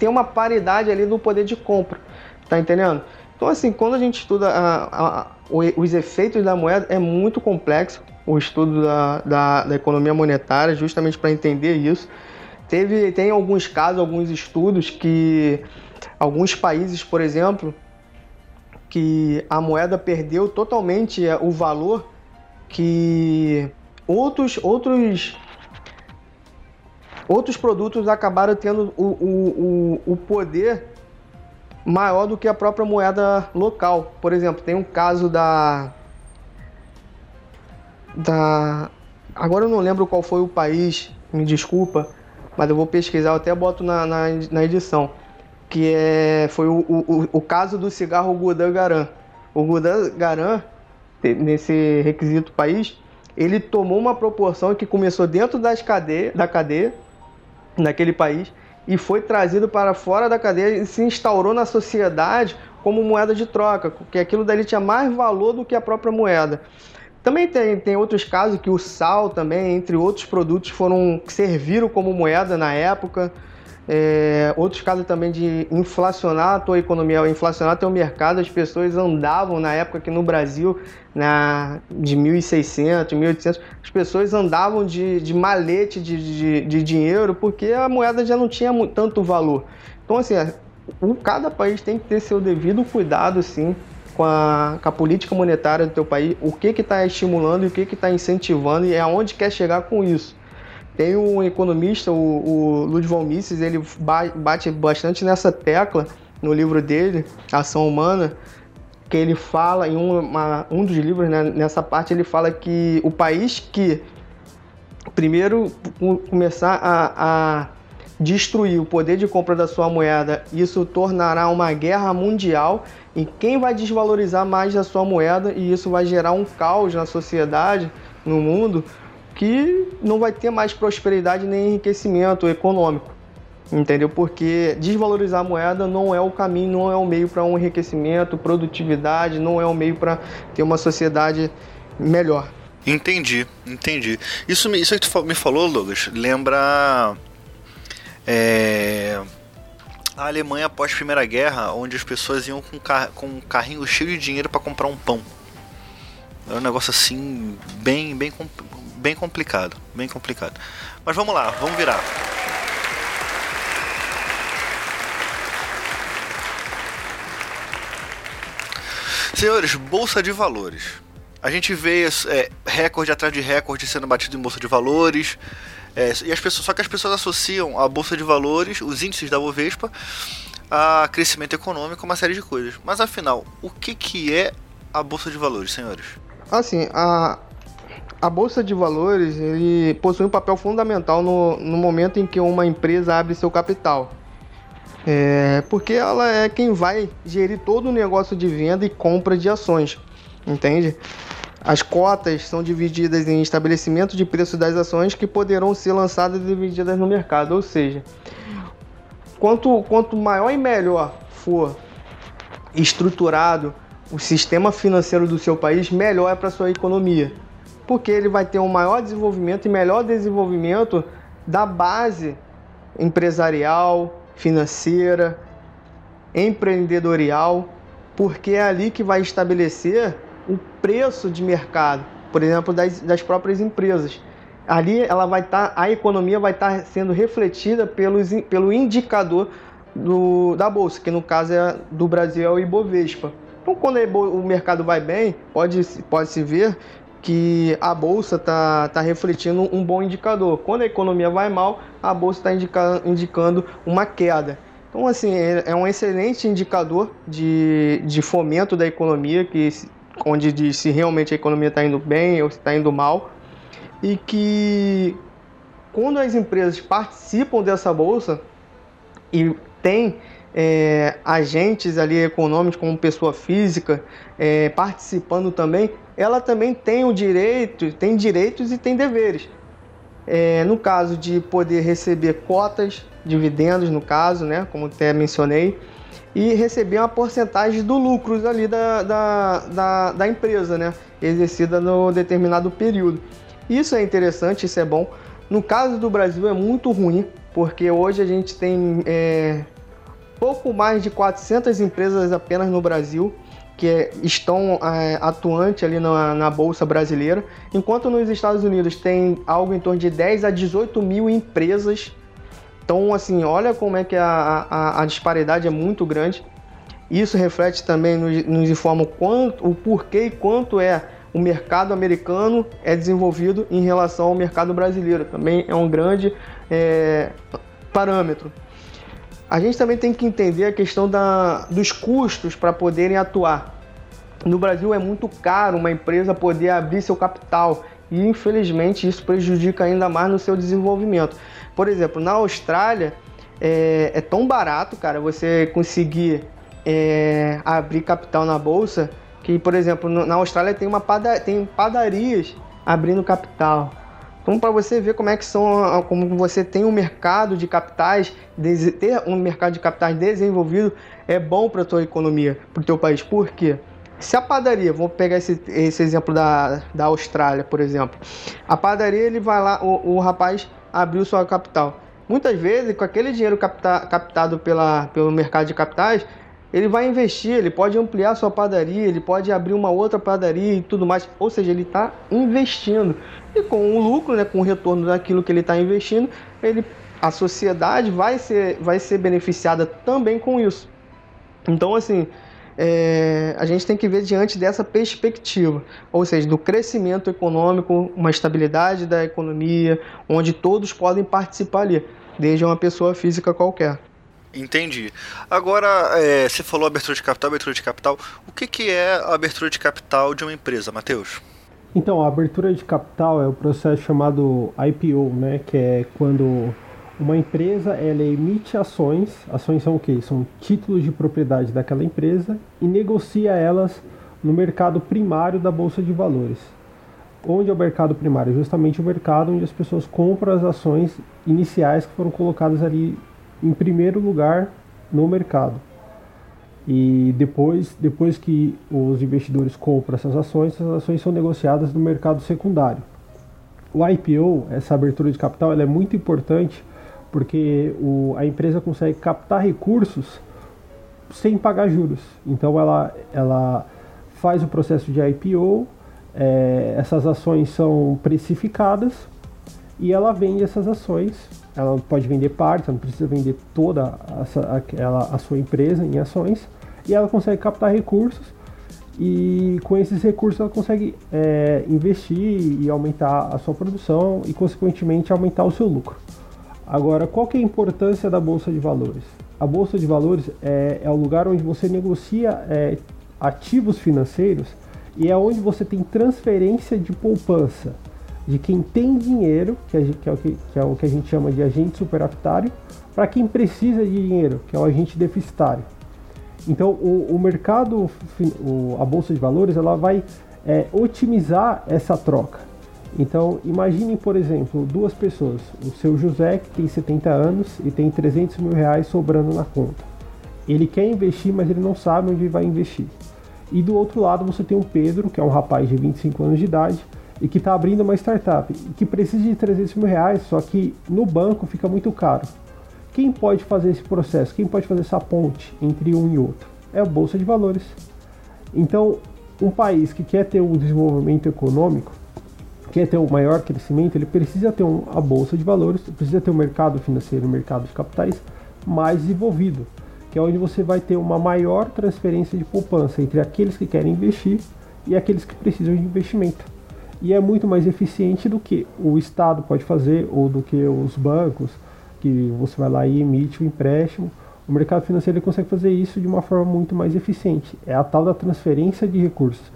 ter uma paridade ali no poder de compra, tá entendendo? Então assim, quando a gente estuda a, a, os efeitos da moeda é muito complexo o estudo da, da, da economia monetária, justamente para entender isso. Teve, tem alguns casos, alguns estudos que alguns países, por exemplo, que a moeda perdeu totalmente é, o valor que outros outros outros produtos acabaram tendo o, o, o, o poder maior do que a própria moeda local. Por exemplo, tem um caso da da. Agora eu não lembro qual foi o país, me desculpa, mas eu vou pesquisar, eu até boto na, na, na edição. Que é, foi o, o, o caso do cigarro Gudan Garan. O Gudan Garan, nesse requisito país, ele tomou uma proporção que começou dentro das cadeia, da cadeia, naquele país, e foi trazido para fora da cadeia e se instaurou na sociedade como moeda de troca, porque aquilo dali tinha mais valor do que a própria moeda. Também tem, tem outros casos que o sal também, entre outros produtos, foram serviram como moeda na época. É, outros casos também de inflacionar a tua economia, inflacionar teu mercado, as pessoas andavam na época que no Brasil, na, de 1.600, 1.800, as pessoas andavam de, de malete de, de, de, dinheiro porque a moeda já não tinha tanto valor. Então, assim, cada país tem que ter seu devido cuidado, sim, com a, com a política monetária do teu país, o que está estimulando e o que está incentivando e aonde quer chegar com isso. Tem um economista, o, o Ludwig Mises, ele bate bastante nessa tecla no livro dele, Ação Humana, que ele fala em uma, um dos livros, né, nessa parte ele fala que o país que primeiro começar a, a destruir o poder de compra da sua moeda, isso tornará uma guerra mundial em quem vai desvalorizar mais a sua moeda e isso vai gerar um caos na sociedade, no mundo, que não vai ter mais prosperidade nem enriquecimento econômico. Entendeu? Porque desvalorizar a moeda não é o caminho, não é o meio para um enriquecimento, produtividade, não é o meio para ter uma sociedade melhor. Entendi, entendi. Isso, isso que tu me falou, Douglas, lembra é, a Alemanha após a Primeira Guerra, onde as pessoas iam com, car com um carrinho cheio de dinheiro para comprar um pão. Era um negócio assim, bem, bem, bem complicado, bem complicado. Mas vamos lá, vamos virar. Senhores, bolsa de valores. A gente vê é, recorde atrás de recorde sendo batido em bolsa de valores. É, e as pessoas, só que as pessoas associam a bolsa de valores, os índices da Bovespa, a crescimento econômico, uma série de coisas. Mas afinal, o que, que é a bolsa de valores, senhores? Assim, a, a bolsa de valores ele possui um papel fundamental no, no momento em que uma empresa abre seu capital. É, porque ela é quem vai gerir todo o negócio de venda e compra de ações, entende? As cotas são divididas em estabelecimento de preço das ações que poderão ser lançadas e vendidas no mercado, ou seja, quanto, quanto maior e melhor for estruturado o sistema financeiro do seu país, melhor é para sua economia porque ele vai ter um maior desenvolvimento e melhor desenvolvimento da base empresarial, financeira, empreendedorial, porque é ali que vai estabelecer o preço de mercado, por exemplo, das, das próprias empresas. Ali ela vai estar, tá, a economia vai estar tá sendo refletida pelos, pelo indicador do, da bolsa, que no caso é do Brasil é o Ibovespa. Então, quando o mercado vai bem, pode, pode se ver que a bolsa está tá refletindo um bom indicador. Quando a economia vai mal, a bolsa está indica, indicando uma queda. Então, assim, é, é um excelente indicador de, de fomento da economia, que, onde diz se realmente a economia está indo bem ou se está indo mal. E que quando as empresas participam dessa bolsa e tem é, agentes ali econômicos como pessoa física é, participando também, ela também tem o direito, tem direitos e tem deveres. É, no caso de poder receber cotas, dividendos no caso, né, como até mencionei, e receber uma porcentagem do lucro ali da, da, da, da empresa, né, exercida no determinado período. Isso é interessante, isso é bom. No caso do Brasil é muito ruim, porque hoje a gente tem é, pouco mais de 400 empresas apenas no Brasil que é, estão é, atuantes ali na, na, Bolsa Brasileira, enquanto nos Estados Unidos tem algo em torno de 10 a 18 mil empresas. Então, assim, olha como é que a, a, a disparidade é muito grande. Isso reflete também, nos, nos informa o, quanto, o porquê e quanto é o mercado americano é desenvolvido em relação ao mercado brasileiro. Também é um grande é, parâmetro a gente também tem que entender a questão da, dos custos para poderem atuar. No Brasil é muito caro uma empresa poder abrir seu capital e infelizmente isso prejudica ainda mais no seu desenvolvimento. Por exemplo, na Austrália é, é tão barato, cara, você conseguir é, abrir capital na bolsa que, por exemplo, na Austrália tem uma tem padarias abrindo capital. Então, para você ver como é que são, como você tem um mercado de capitais, ter um mercado de capitais desenvolvido é bom para a tua economia, para o teu país. Por quê? Se a padaria, vou pegar esse, esse exemplo da, da Austrália, por exemplo, a padaria ele vai lá, o, o rapaz abriu sua capital. Muitas vezes, com aquele dinheiro capta, captado pela, pelo mercado de capitais, ele vai investir, ele pode ampliar sua padaria, ele pode abrir uma outra padaria e tudo mais. Ou seja, ele está investindo. E com o lucro, né, com o retorno daquilo que ele está investindo, ele, a sociedade vai ser, vai ser beneficiada também com isso. Então, assim, é, a gente tem que ver diante dessa perspectiva, ou seja, do crescimento econômico, uma estabilidade da economia, onde todos podem participar ali, desde uma pessoa física qualquer. Entendi. Agora, é, você falou abertura de capital, abertura de capital. O que, que é a abertura de capital de uma empresa, Matheus? Então, a abertura de capital é o processo chamado IPO, né? Que é quando uma empresa ela emite ações. Ações são o quê? São títulos de propriedade daquela empresa e negocia elas no mercado primário da bolsa de valores. Onde é o mercado primário? Justamente o mercado onde as pessoas compram as ações iniciais que foram colocadas ali em primeiro lugar no mercado. E depois, depois que os investidores compram essas ações, essas ações são negociadas no mercado secundário. O IPO, essa abertura de capital, ela é muito importante porque o, a empresa consegue captar recursos sem pagar juros. Então ela, ela faz o processo de IPO, é, essas ações são precificadas e ela vende essas ações ela pode vender parte, ela não precisa vender toda a, aquela, a sua empresa em ações, e ela consegue captar recursos, e com esses recursos ela consegue é, investir e aumentar a sua produção e, consequentemente, aumentar o seu lucro. Agora, qual é a importância da Bolsa de Valores? A Bolsa de Valores é, é o lugar onde você negocia é, ativos financeiros e é onde você tem transferência de poupança de quem tem dinheiro, que é, que é, o, que, que é o que a gente chama de agente superavitário, para quem precisa de dinheiro, que é o agente deficitário. Então, o, o mercado, o, a bolsa de valores, ela vai é, otimizar essa troca. Então, imagine, por exemplo, duas pessoas. O seu José, que tem 70 anos e tem 300 mil reais sobrando na conta. Ele quer investir, mas ele não sabe onde vai investir. E do outro lado, você tem o Pedro, que é um rapaz de 25 anos de idade e que está abrindo uma startup que precisa de 300 mil reais, só que no banco fica muito caro. Quem pode fazer esse processo? Quem pode fazer essa ponte entre um e outro? É a Bolsa de Valores. Então, um país que quer ter um desenvolvimento econômico, quer ter um maior crescimento, ele precisa ter a Bolsa de Valores, precisa ter um mercado financeiro, um mercado de capitais mais desenvolvido, que é onde você vai ter uma maior transferência de poupança entre aqueles que querem investir e aqueles que precisam de investimento. E é muito mais eficiente do que o Estado pode fazer ou do que os bancos que você vai lá e emite o empréstimo. O mercado financeiro consegue fazer isso de uma forma muito mais eficiente. É a tal da transferência de recursos.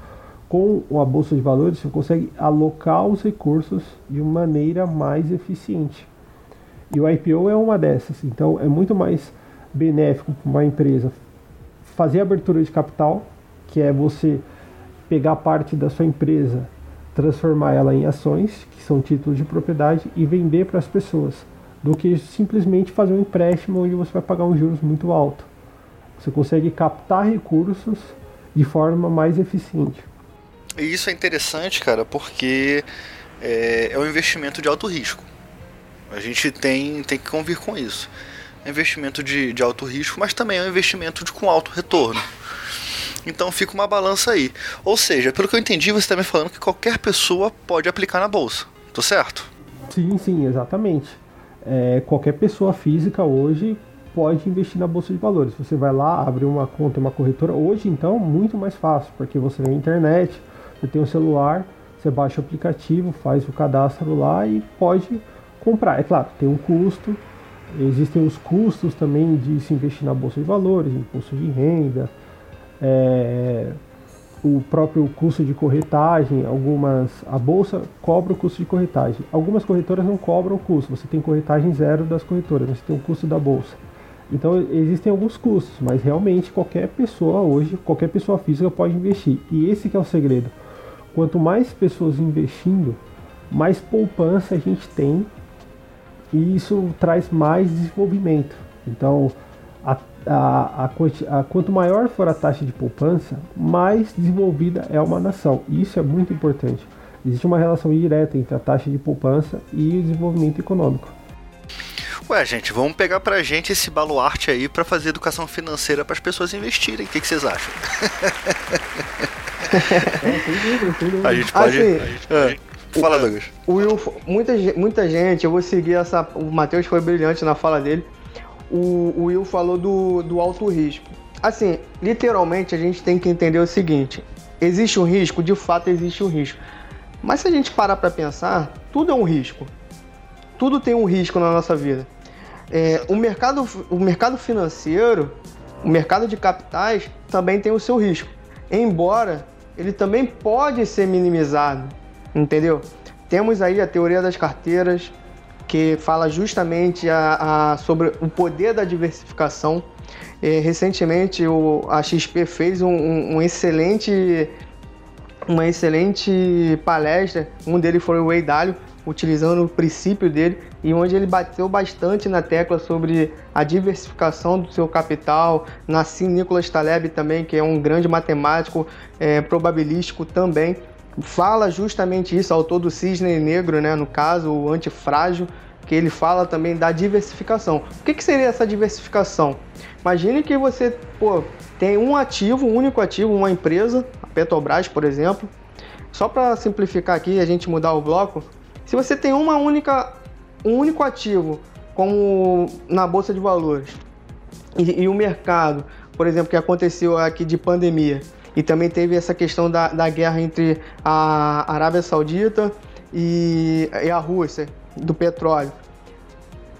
Com a bolsa de valores, você consegue alocar os recursos de uma maneira mais eficiente. E o IPO é uma dessas. Então, é muito mais benéfico para uma empresa fazer abertura de capital, que é você pegar parte da sua empresa, transformar ela em ações, que são títulos de propriedade, e vender para as pessoas do que simplesmente fazer um empréstimo onde você vai pagar um juros muito alto. Você consegue captar recursos de forma mais eficiente. E isso é interessante, cara, porque é, é um investimento de alto risco. A gente tem, tem que convir com isso. É um investimento de, de alto risco, mas também é um investimento de, com alto retorno. Então fica uma balança aí. Ou seja, pelo que eu entendi, você está me falando que qualquer pessoa pode aplicar na bolsa. Tô certo? Sim, sim, exatamente é, qualquer pessoa física hoje pode investir na bolsa de valores. Você vai lá, abre uma conta, uma corretora. Hoje, então, muito mais fácil, porque você tem internet, você tem um celular, você baixa o aplicativo, faz o cadastro lá e pode comprar. É claro, tem um custo. Existem os custos também de se investir na bolsa de valores, imposto de renda, é, o próprio custo de corretagem, algumas a bolsa cobra o custo de corretagem. Algumas corretoras não cobram o custo, você tem corretagem zero das corretoras, você tem o custo da bolsa. Então existem alguns custos, mas realmente qualquer pessoa hoje, qualquer pessoa física pode investir. E esse que é o segredo. Quanto mais pessoas investindo, mais poupança a gente tem e isso traz mais desenvolvimento. Então, a a, a, a, quanto maior for a taxa de poupança, mais desenvolvida é uma nação. Isso é muito importante. Existe uma relação direta entre a taxa de poupança e o desenvolvimento econômico. Ué, gente, vamos pegar pra gente esse baluarte aí para fazer educação financeira para as pessoas investirem. O que, que vocês acham? é, [LAUGHS] A gente pode. Assim, a gente pode... É. Fala, Douglas. O Will, muita, muita gente, eu vou seguir essa. O Matheus foi brilhante na fala dele o, o Will falou do, do alto risco. Assim, literalmente a gente tem que entender o seguinte: existe um risco, de fato existe um risco. Mas se a gente parar para pensar, tudo é um risco. Tudo tem um risco na nossa vida. É, o, mercado, o mercado financeiro, o mercado de capitais também tem o seu risco. Embora ele também pode ser minimizado, entendeu? Temos aí a teoria das carteiras, que fala justamente a, a, sobre o poder da diversificação. É, recentemente o, a XP fez um, um, um, excelente uma excelente palestra, um deles foi o Ray Dalio, utilizando o princípio dele e onde ele bateu bastante na tecla sobre a diversificação do seu capital. Nassim Nicholas Taleb também, que é um grande matemático é, probabilístico também, fala justamente isso, autor do Cisne Negro, né, no caso, o Antifrágil, que ele fala também da diversificação. O que, que seria essa diversificação? Imagine que você pô, tem um ativo, um único ativo, uma empresa, a Petrobras, por exemplo. Só para simplificar aqui, a gente mudar o bloco. Se você tem uma única, um único ativo, como na bolsa de valores, e, e o mercado, por exemplo, que aconteceu aqui de pandemia, e também teve essa questão da, da guerra entre a Arábia Saudita e, e a Rússia, do petróleo.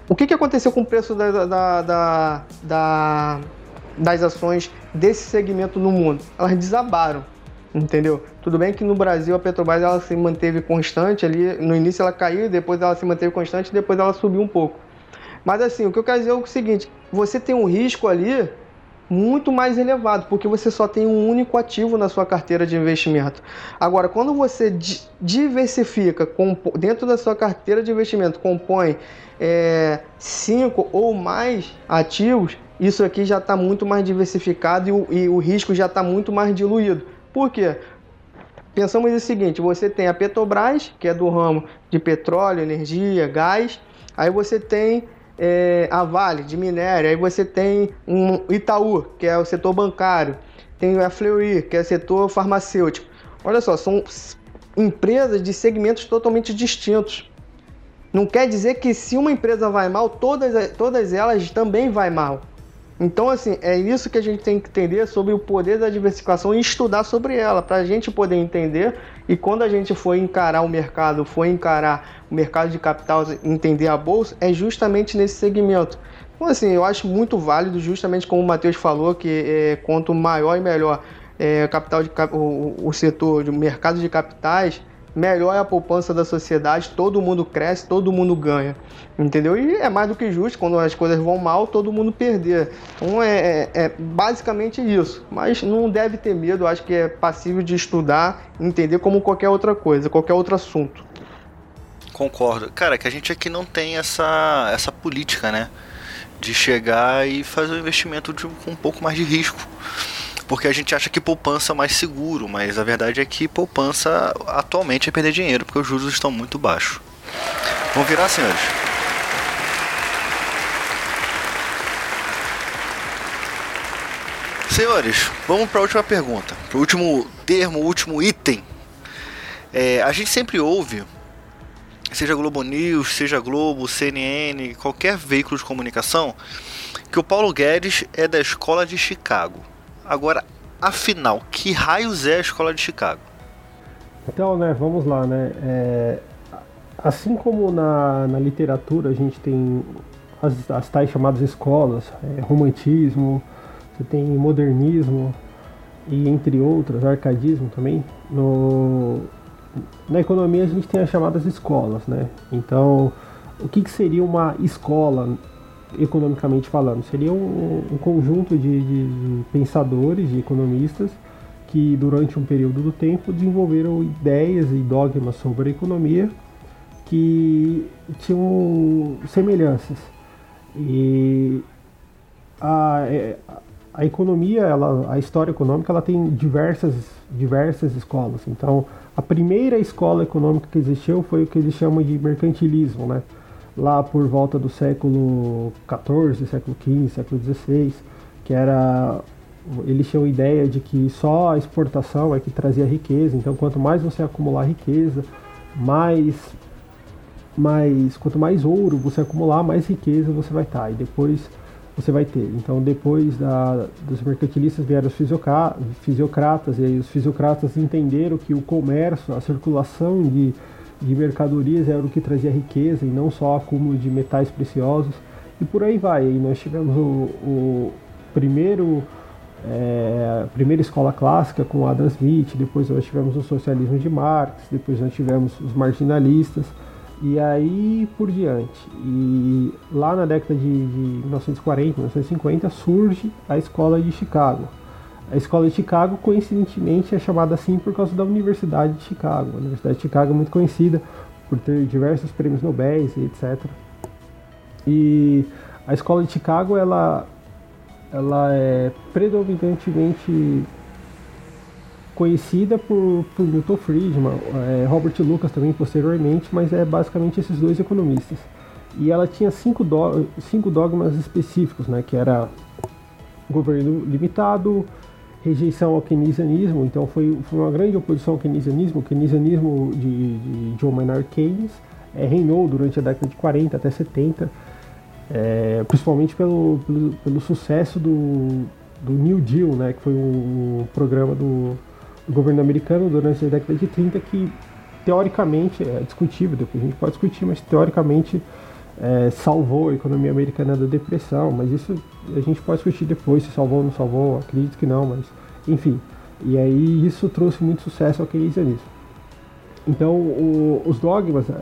O que, que aconteceu com o preço da, da, da, das ações desse segmento no mundo? Elas desabaram. entendeu? Tudo bem que no Brasil a Petrobras ela se manteve constante ali, no início ela caiu, depois ela se manteve constante, depois ela subiu um pouco. Mas assim, o que eu quero dizer é o seguinte, você tem um risco ali muito mais elevado, porque você só tem um único ativo na sua carteira de investimento. Agora, quando você diversifica dentro da sua carteira de investimento, compõe é, cinco ou mais ativos, isso aqui já está muito mais diversificado e o, e o risco já está muito mais diluído. Por quê? Pensamos o seguinte: você tem a Petrobras, que é do ramo de petróleo, energia, gás, aí você tem é, a Vale de minério, aí você tem um Itaú, que é o setor bancário, tem a Fleury, que é o setor farmacêutico. Olha só, são empresas de segmentos totalmente distintos. Não quer dizer que se uma empresa vai mal, todas, todas elas também vai mal. Então, assim, é isso que a gente tem que entender sobre o poder da diversificação e estudar sobre ela, para a gente poder entender. E quando a gente for encarar o mercado, for encarar o mercado de capital, entender a bolsa, é justamente nesse segmento. Então, assim, eu acho muito válido, justamente como o Matheus falou, que é, quanto maior e melhor é, capital de, o, o setor de mercado de capitais, melhor é a poupança da sociedade, todo mundo cresce, todo mundo ganha. Entendeu? E é mais do que justo, quando as coisas vão mal, todo mundo perder. Então é, é, é basicamente isso. Mas não deve ter medo, acho que é passível de estudar, entender como qualquer outra coisa, qualquer outro assunto. Concordo. Cara, que a gente aqui não tem essa, essa política, né? De chegar e fazer um investimento de, com um pouco mais de risco porque a gente acha que poupança é mais seguro, mas a verdade é que poupança atualmente é perder dinheiro, porque os juros estão muito baixos. Vamos virar, senhores? Senhores, vamos para a última pergunta, para o último termo, o último item. É, a gente sempre ouve, seja Globo News, seja Globo, CNN, qualquer veículo de comunicação, que o Paulo Guedes é da escola de Chicago. Agora, afinal, que raios é a escola de Chicago? Então, né, vamos lá, né? É, assim como na, na literatura a gente tem as, as tais chamadas escolas, é, romantismo, você tem modernismo e entre outras, arcadismo também, no, na economia a gente tem as chamadas escolas, né? Então, o que, que seria uma escola economicamente falando. Seria um, um conjunto de, de, pensadores, de economistas, que durante um período do tempo desenvolveram ideias e dogmas sobre a economia que tinham semelhanças. E a, é, a economia, ela, a história econômica, ela tem diversas, diversas escolas. Então, a primeira escola econômica que existiu foi o que eles chamam de mercantilismo, né? Lá por volta do século XIV, século XV, século XVI, que era eles tinham a ideia de que só a exportação é que trazia riqueza. Então, quanto mais você acumular riqueza, mais, mais quanto mais ouro você acumular, mais riqueza você vai estar. E depois você vai ter. Então, depois da, dos mercantilistas vieram os fisiocratas, e aí os fisiocratas entenderam que o comércio, a circulação de de mercadorias era o que trazia riqueza e não só acúmulo de metais preciosos e por aí vai. E nós tivemos o, o primeiro é, primeira escola clássica com Adam Smith, depois nós tivemos o socialismo de Marx, depois nós tivemos os marginalistas e aí por diante. E lá na década de, de 1940, 1950 surge a escola de Chicago a escola de Chicago, coincidentemente, é chamada assim por causa da Universidade de Chicago. A Universidade de Chicago é muito conhecida por ter diversos prêmios Nobel e etc. E a escola de Chicago, ela, ela é predominantemente conhecida por, por Milton Friedman, é, Robert Lucas também posteriormente, mas é basicamente esses dois economistas. E ela tinha cinco, do, cinco dogmas específicos, né, que era governo limitado, rejeição ao keynesianismo, então foi, foi uma grande oposição ao keynesianismo. O keynesianismo de, de John Maynard Keynes é, reinou durante a década de 40 até 70, é, principalmente pelo, pelo, pelo, sucesso do, do New Deal, né, que foi um, programa do, do, governo americano durante a década de 30 que teoricamente é discutível, depois a gente pode discutir, mas teoricamente é, salvou a economia americana da depressão, mas isso a gente pode discutir depois se salvou ou não salvou, acredito que não, mas enfim. E aí isso trouxe muito sucesso ao keynesianismo. Então, o, os dogmas eh,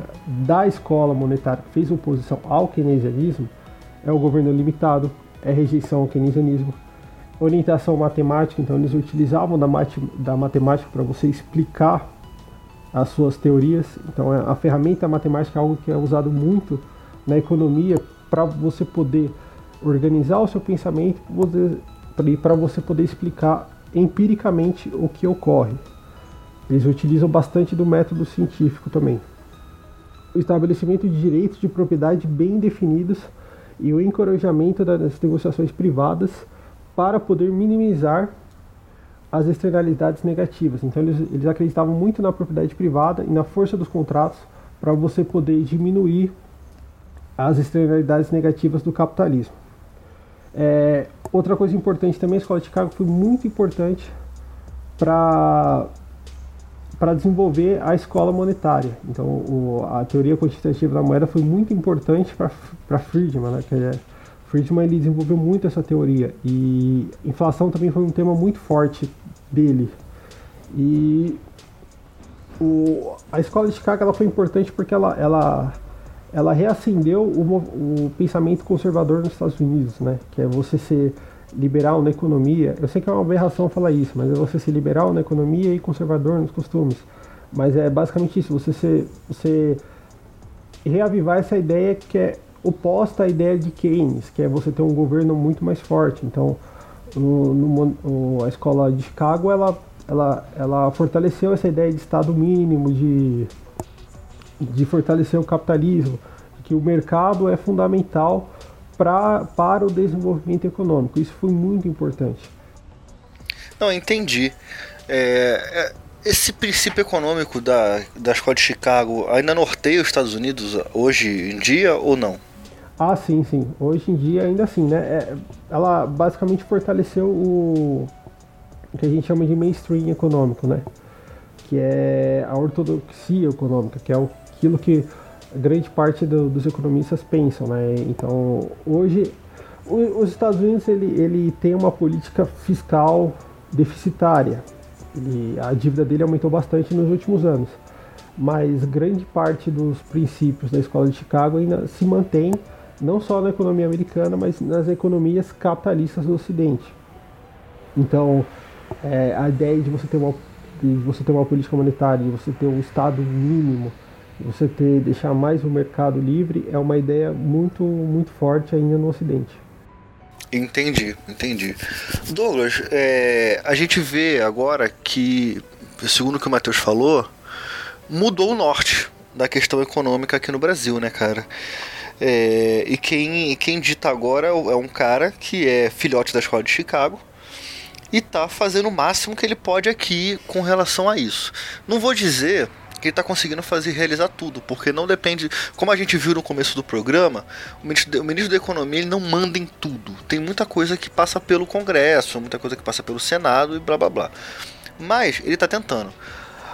da escola monetária que fez oposição ao keynesianismo é o governo limitado, é rejeição ao keynesianismo, orientação matemática, então eles utilizavam da, da matemática para você explicar as suas teorias. Então, a ferramenta matemática é algo que é usado muito na economia para você poder organizar o seu pensamento e para você poder explicar empiricamente o que ocorre. Eles utilizam bastante do método científico também. O estabelecimento de direitos de propriedade bem definidos e o encorajamento das negociações privadas para poder minimizar as externalidades negativas. Então eles, eles acreditavam muito na propriedade privada e na força dos contratos para você poder diminuir as externalidades negativas do capitalismo. É, outra coisa importante também, a escola de Chicago foi muito importante para para desenvolver a escola monetária. Então, o, a teoria quantitativa da moeda foi muito importante para Friedman, né? É, Friedman ele desenvolveu muito essa teoria e inflação também foi um tema muito forte dele. E o, a escola de Chicago ela foi importante porque ela, ela, ela reacendeu o, o pensamento conservador nos Estados Unidos, né? Que é você ser liberal na economia. Eu sei que é uma aberração falar isso, mas é você ser liberal na economia e conservador nos costumes. Mas é basicamente isso, você ser, você reavivar essa ideia que é oposta à ideia de Keynes, que é você ter um governo muito mais forte. Então, no, no, a escola de Chicago, ela, ela, ela fortaleceu essa ideia de Estado mínimo, de, de fortalecer o capitalismo, que o mercado é fundamental pra, para o desenvolvimento econômico. Isso foi muito importante. Não, entendi. É, é, esse princípio econômico da, da escola de Chicago ainda norteia os Estados Unidos hoje em dia ou não? Ah, sim, sim. Hoje em dia ainda assim, né? É, ela basicamente fortaleceu o, o que a gente chama de mainstream econômico, né? Que é a ortodoxia econômica, que é aquilo que grande parte do, dos economistas pensam, né? Então, hoje, os Estados Unidos ele, ele tem uma política fiscal deficitária. A dívida dele aumentou bastante nos últimos anos, mas grande parte dos princípios da escola de Chicago ainda se mantém não só na economia americana, mas nas economias capitalistas do Ocidente. Então, é, a ideia de você ter uma de você ter uma política monetária, de você ter um Estado mínimo você ter deixar mais o mercado livre é uma ideia muito muito forte ainda no Ocidente. Entendi, entendi. Douglas, é, a gente vê agora que, segundo o que o Matheus falou, mudou o norte da questão econômica aqui no Brasil, né, cara? É, e quem, quem dita agora é um cara que é filhote da escola de Chicago e tá fazendo o máximo que ele pode aqui com relação a isso. Não vou dizer que ele está conseguindo fazer realizar tudo, porque não depende, como a gente viu no começo do programa, o ministro, o ministro da Economia ele não manda em tudo. Tem muita coisa que passa pelo Congresso, muita coisa que passa pelo Senado e blá blá blá. Mas ele está tentando.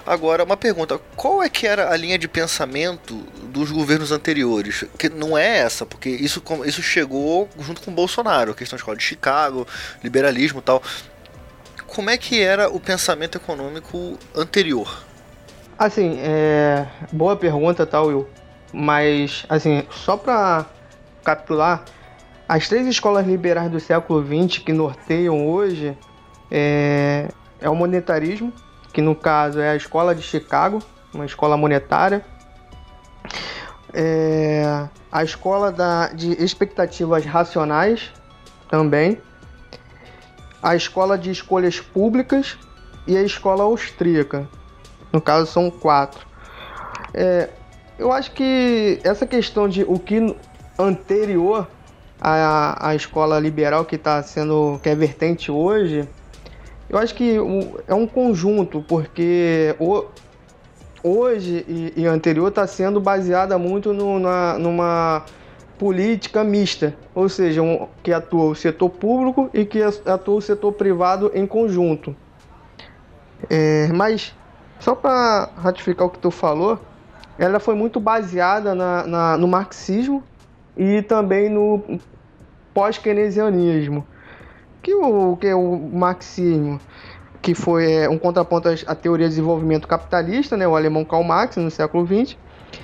Agora, uma pergunta: qual é que era a linha de pensamento dos governos anteriores? Que não é essa, porque isso, isso chegou junto com o Bolsonaro, a questão de escola de Chicago, liberalismo tal. Como é que era o pensamento econômico anterior? Assim, é. Boa pergunta, tá, Will? Mas, assim, só pra capitular, as três escolas liberais do século XX que norteiam hoje é, é o monetarismo, que no caso é a escola de Chicago, uma escola monetária. É, a escola da, de expectativas racionais também. A escola de escolhas públicas e a escola austríaca, no caso, são quatro. É, eu acho que essa questão de o que anterior à, à escola liberal que está sendo que é vertente hoje, eu acho que é um conjunto, porque o, hoje e, e anterior está sendo baseada muito no, na, numa política mista, ou seja, um, que atua o setor público e que atua o setor privado em conjunto. É, mas só para ratificar o que tu falou, ela foi muito baseada na, na no marxismo e também no pós-keynesianismo. Que o que é o marxismo? que foi é, um contraponto à teoria de desenvolvimento capitalista, né, o alemão Karl Marx, no século XX,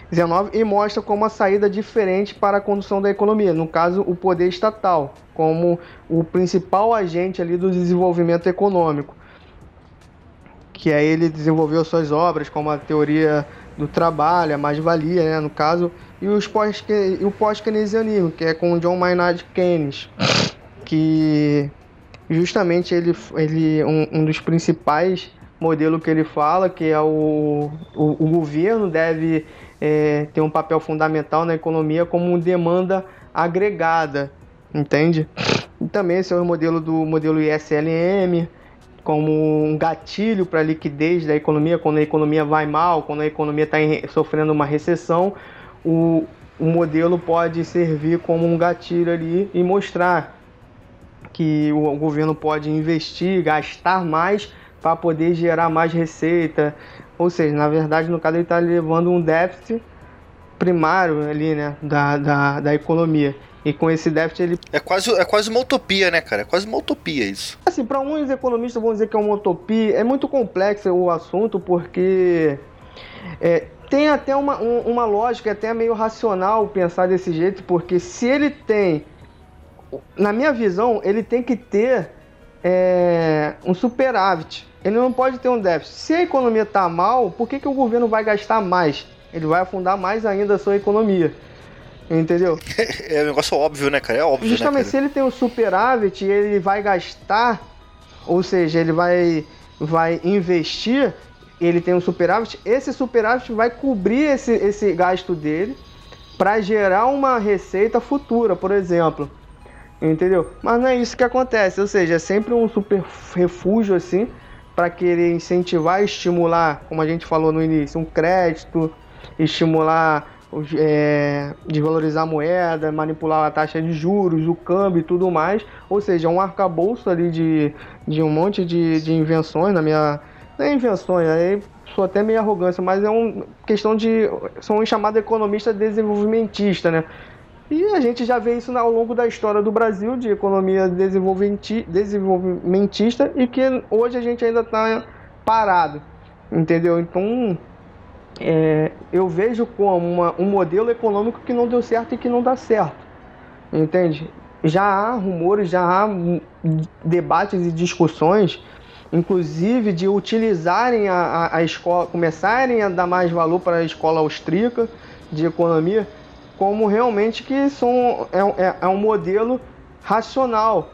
19 e mostra como uma saída diferente para a condução da economia, no caso o poder estatal, como o principal agente ali do desenvolvimento econômico. Que aí ele desenvolveu suas obras, como a teoria do trabalho, a mais-valia, né, no caso, e pós, o pós-keynesianismo, que é com John Maynard Keynes, que justamente ele, ele um, um dos principais modelos que ele fala, que é o, o, o governo deve é, ter um papel fundamental na economia como demanda agregada, entende? E também esse é o modelo do modelo ISLM, como um gatilho para a liquidez da economia, quando a economia vai mal, quando a economia está sofrendo uma recessão, o, o modelo pode servir como um gatilho ali e mostrar que o governo pode investir, gastar mais para poder gerar mais receita. Ou seja, na verdade, no caso, ele está levando um déficit primário ali, né, da, da, da economia. E com esse déficit ele. É quase, é quase uma utopia, né, cara? É quase uma utopia isso. Assim, para alguns economistas vão dizer que é uma utopia. É muito complexo o assunto, porque é, tem até uma, um, uma lógica, até meio racional pensar desse jeito, porque se ele tem. Na minha visão, ele tem que ter é, um superávit. Ele não pode ter um déficit. Se a economia está mal, por que, que o governo vai gastar mais? Ele vai afundar mais ainda a sua economia. Entendeu? É um negócio óbvio, né, cara? É óbvio. Né, Justamente, né, se ele tem um superávit e ele vai gastar, ou seja, ele vai, vai investir, ele tem um superávit, esse superávit vai cobrir esse, esse gasto dele para gerar uma receita futura, por exemplo. Entendeu? Mas não é isso que acontece, ou seja, é sempre um super refúgio assim para querer incentivar, estimular, como a gente falou no início, um crédito, estimular, é, desvalorizar a moeda, manipular a taxa de juros, o câmbio e tudo mais. Ou seja, um arcabouço ali de, de um monte de, de invenções na minha. Não é invenções, aí sou até meio arrogância, mas é uma questão de. São um chamado economista desenvolvimentista, né? E a gente já vê isso ao longo da história do Brasil, de economia desenvolvimentista, e que hoje a gente ainda está parado, entendeu? Então, é, eu vejo como uma, um modelo econômico que não deu certo e que não dá certo. Entende? Já há rumores, já há debates e discussões, inclusive de utilizarem a, a, a escola, começarem a dar mais valor para a escola austríaca de economia, como realmente que são, é, é, é um modelo racional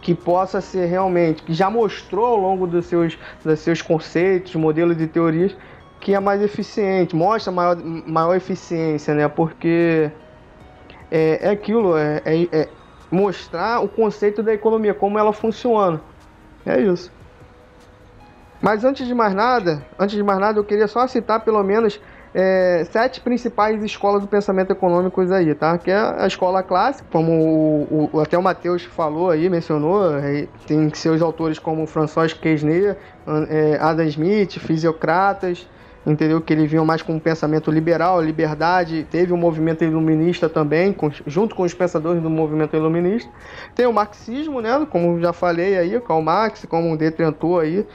que possa ser realmente, que já mostrou ao longo dos seus, dos seus conceitos, modelos e teorias, que é mais eficiente, mostra maior, maior eficiência, né? Porque é, é aquilo, é, é, é, mostrar o conceito da economia, como ela funciona. É isso. Mas antes de mais nada, antes de mais nada, eu queria só citar pelo menos é, sete principais escolas do pensamento econômico aí, tá? Que é a escola clássica, como o, o, até o Matheus falou aí, mencionou, é, tem seus autores como François Quesnay, é, Adam Smith, Fisiocratas, entendeu? Que ele vinha mais com um pensamento liberal, liberdade. Teve um movimento iluminista também, com, junto com os pensadores do movimento iluminista. Tem o marxismo, né? Como já falei aí, Karl Marx, como um detentor aí.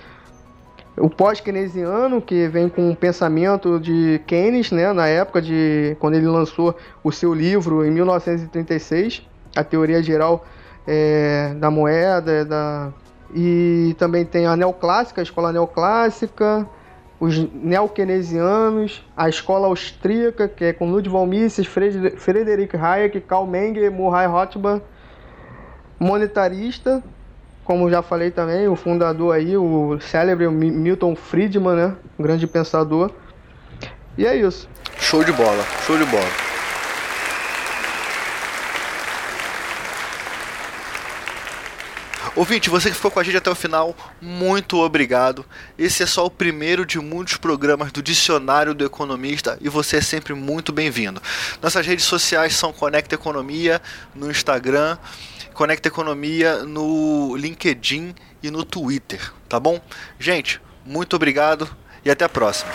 O pós-keynesiano, que vem com um pensamento de Keynes, né? Na época de quando ele lançou o seu livro em 1936, a teoria geral é, da moeda, da e também tem a neoclássica, a escola neoclássica, os neokeynesianos, a escola austríaca, que é com Ludwig Mises, Friedrich Hayek, Karl Menger, Murray Rothbard, monetarista, como já falei também, o fundador aí, o célebre Milton Friedman, né, um grande pensador. E é isso. Show de bola, show de bola. Ouvinte, você que ficou com a gente até o final, muito obrigado. Esse é só o primeiro de muitos programas do Dicionário do Economista e você é sempre muito bem-vindo. Nossas redes sociais são Conecta Economia no Instagram, Conecta Economia no LinkedIn e no Twitter, tá bom? Gente, muito obrigado e até a próxima.